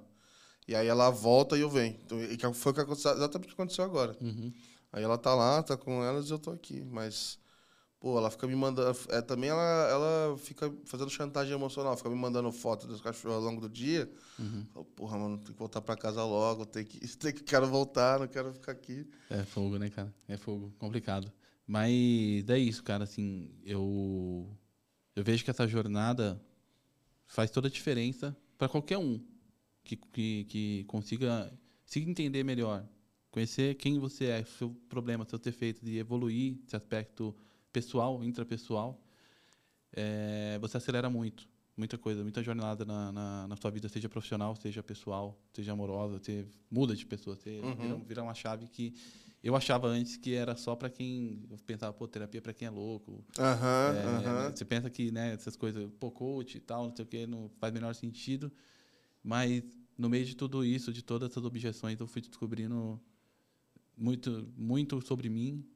S2: E aí ela volta e eu venho. Então, foi o que aconteceu, exatamente o que aconteceu agora.
S1: Uhum.
S2: Aí ela tá lá, tá com elas e eu tô aqui. Mas Pô, ela fica me mandando. É, também ela, ela fica fazendo chantagem emocional, fica me mandando foto dos cachorros ao longo do dia.
S1: Uhum.
S2: Falo, Porra, mano, tem que voltar pra casa logo, tem que, (laughs) tem que quero voltar, não quero ficar aqui.
S1: É fogo, né, cara? É fogo, complicado. Mas é isso, cara, assim, eu eu vejo que essa jornada faz toda a diferença para qualquer um que, que, que consiga se entender melhor, conhecer quem você é, seu problema, seu defeito, de evoluir esse aspecto pessoal, intrapessoal, é, você acelera muito. Muita coisa, muita jornada na, na, na, sua vida, seja profissional, seja pessoal, seja amorosa, você muda de pessoa, você uhum. vira, vira, uma chave que eu achava antes que era só para quem eu pensava, pô, terapia para quem é louco.
S2: Uhum, é,
S1: uhum. Você pensa que, né, essas coisas, pô, coach e tal, não sei o que, não faz menor sentido. Mas no meio de tudo isso, de todas essas objeções, eu fui descobrindo muito, muito sobre mim,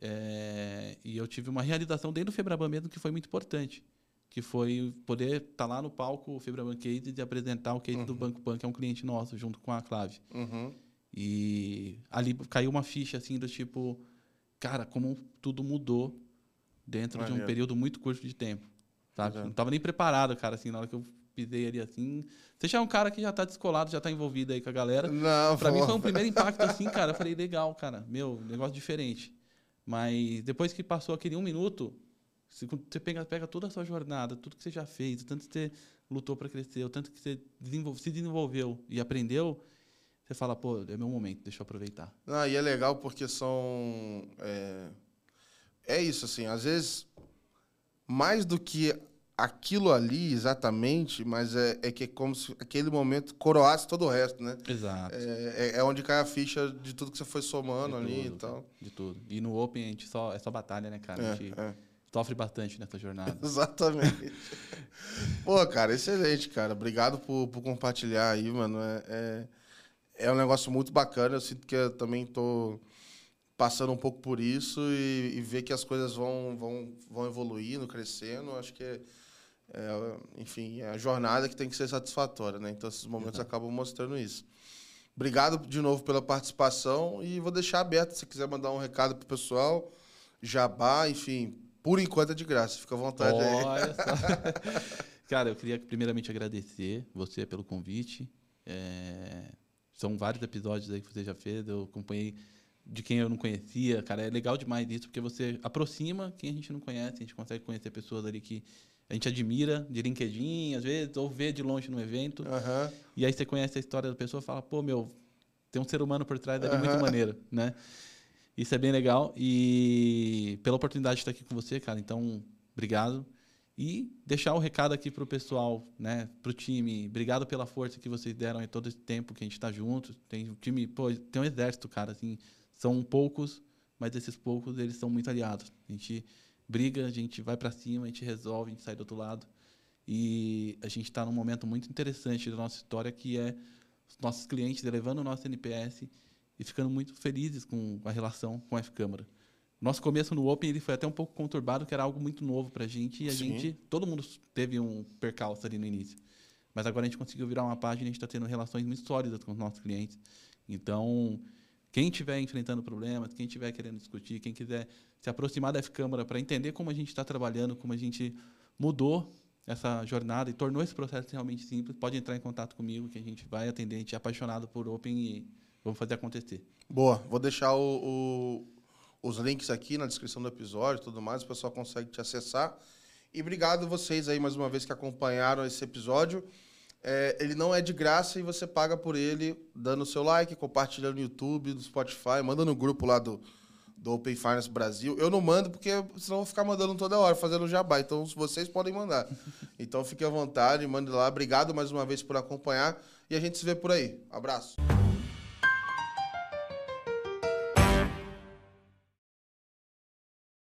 S1: é, e eu tive uma realização dentro do Febraban mesmo que foi muito importante, que foi poder estar tá lá no palco o Febraban Case e apresentar o case uhum. do Banco Pan, que é um cliente nosso, junto com a Clave.
S2: Uhum.
S1: E ali caiu uma ficha assim do tipo, cara, como tudo mudou dentro de um período muito curto de tempo. Sabe? Não estava nem preparado, cara, assim, na hora que eu pisei ali assim. Você já é um cara que já está descolado, já está envolvido aí com a galera.
S2: Não,
S1: Para mim foi um primeiro impacto assim, cara. Eu falei, legal, cara. Meu, negócio diferente. Mas depois que passou aquele um minuto, você pega, pega toda a sua jornada, tudo que você já fez, o tanto que você lutou para crescer, o tanto que você desenvolve, se desenvolveu e aprendeu, você fala, pô, é meu momento, deixa eu aproveitar.
S2: Ah, e é legal porque são. É, é isso, assim, às vezes, mais do que aquilo ali exatamente, mas é, é que é como se aquele momento coroasse todo o resto, né?
S1: Exato.
S2: É, é, é onde cai a ficha de tudo que você foi somando
S1: de
S2: ali
S1: tudo,
S2: e tal.
S1: De tudo. E no Open a gente só, é só batalha, né, cara?
S2: É,
S1: a gente
S2: é.
S1: sofre bastante nessa jornada. (laughs)
S2: Exatamente. Pô, cara, excelente, cara. Obrigado por, por compartilhar aí, mano. É, é, é um negócio muito bacana. Eu sinto que eu também tô passando um pouco por isso e, e ver que as coisas vão, vão, vão evoluindo, crescendo. Acho que é é, enfim, é a jornada que tem que ser satisfatória, né? Então esses momentos uhum. acabam mostrando isso. Obrigado de novo pela participação e vou deixar aberto se quiser mandar um recado pro pessoal, jabá, enfim, por enquanto é de graça, fica à vontade
S1: Olha aí. Só. (laughs) Cara, eu queria primeiramente agradecer você pelo convite. É... São vários episódios aí que você já fez, eu acompanhei de quem eu não conhecia. Cara, é legal demais isso, porque você aproxima quem a gente não conhece, a gente consegue conhecer pessoas ali que a gente admira de LinkedIn, às vezes, ou vê de longe no evento.
S2: Uhum.
S1: E aí você conhece a história da pessoa e fala, pô, meu, tem um ser humano por trás dali uhum. muito maneiro, né? Isso é bem legal. E pela oportunidade de estar aqui com você, cara. Então, obrigado. E deixar o recado aqui para o pessoal, né? Para o time. Obrigado pela força que vocês deram em todo esse tempo que a gente está junto. Tem um time, pô, tem um exército, cara. Assim, são poucos, mas esses poucos eles são muito aliados. A gente briga, a gente vai para cima, a gente resolve, a gente sai do outro lado. E a gente está num momento muito interessante da nossa história, que é os nossos clientes elevando o nosso NPS e ficando muito felizes com a relação com a F-Câmara. Nosso começo no Open ele foi até um pouco conturbado, que era algo muito novo para a gente e a
S2: Sim.
S1: gente, todo mundo teve um percalço ali no início. Mas agora a gente conseguiu virar uma página e a gente está tendo relações muito sólidas com os nossos clientes. Então, quem estiver enfrentando problemas, quem estiver querendo discutir, quem quiser se aproximar da F-Câmara para entender como a gente está trabalhando, como a gente mudou essa jornada e tornou esse processo realmente simples, pode entrar em contato comigo que a gente vai atender. A gente é apaixonado por Open e vamos fazer acontecer.
S2: Boa, vou deixar o- o- os links aqui na descrição do episódio tudo mais, o pessoal consegue te acessar. E obrigado vocês aí mais uma vez que acompanharam esse episódio. É, ele não é de graça e você paga por ele dando o seu like, compartilhando no YouTube, no Spotify, manda no grupo lá do, do Open Finance Brasil. Eu não mando porque senão eu vou ficar mandando toda hora, fazendo jabá. Então vocês podem mandar. (laughs) Então fique à vontade, mande lá. Obrigado mais uma vez por acompanhar e a gente se vê por aí. Abraço.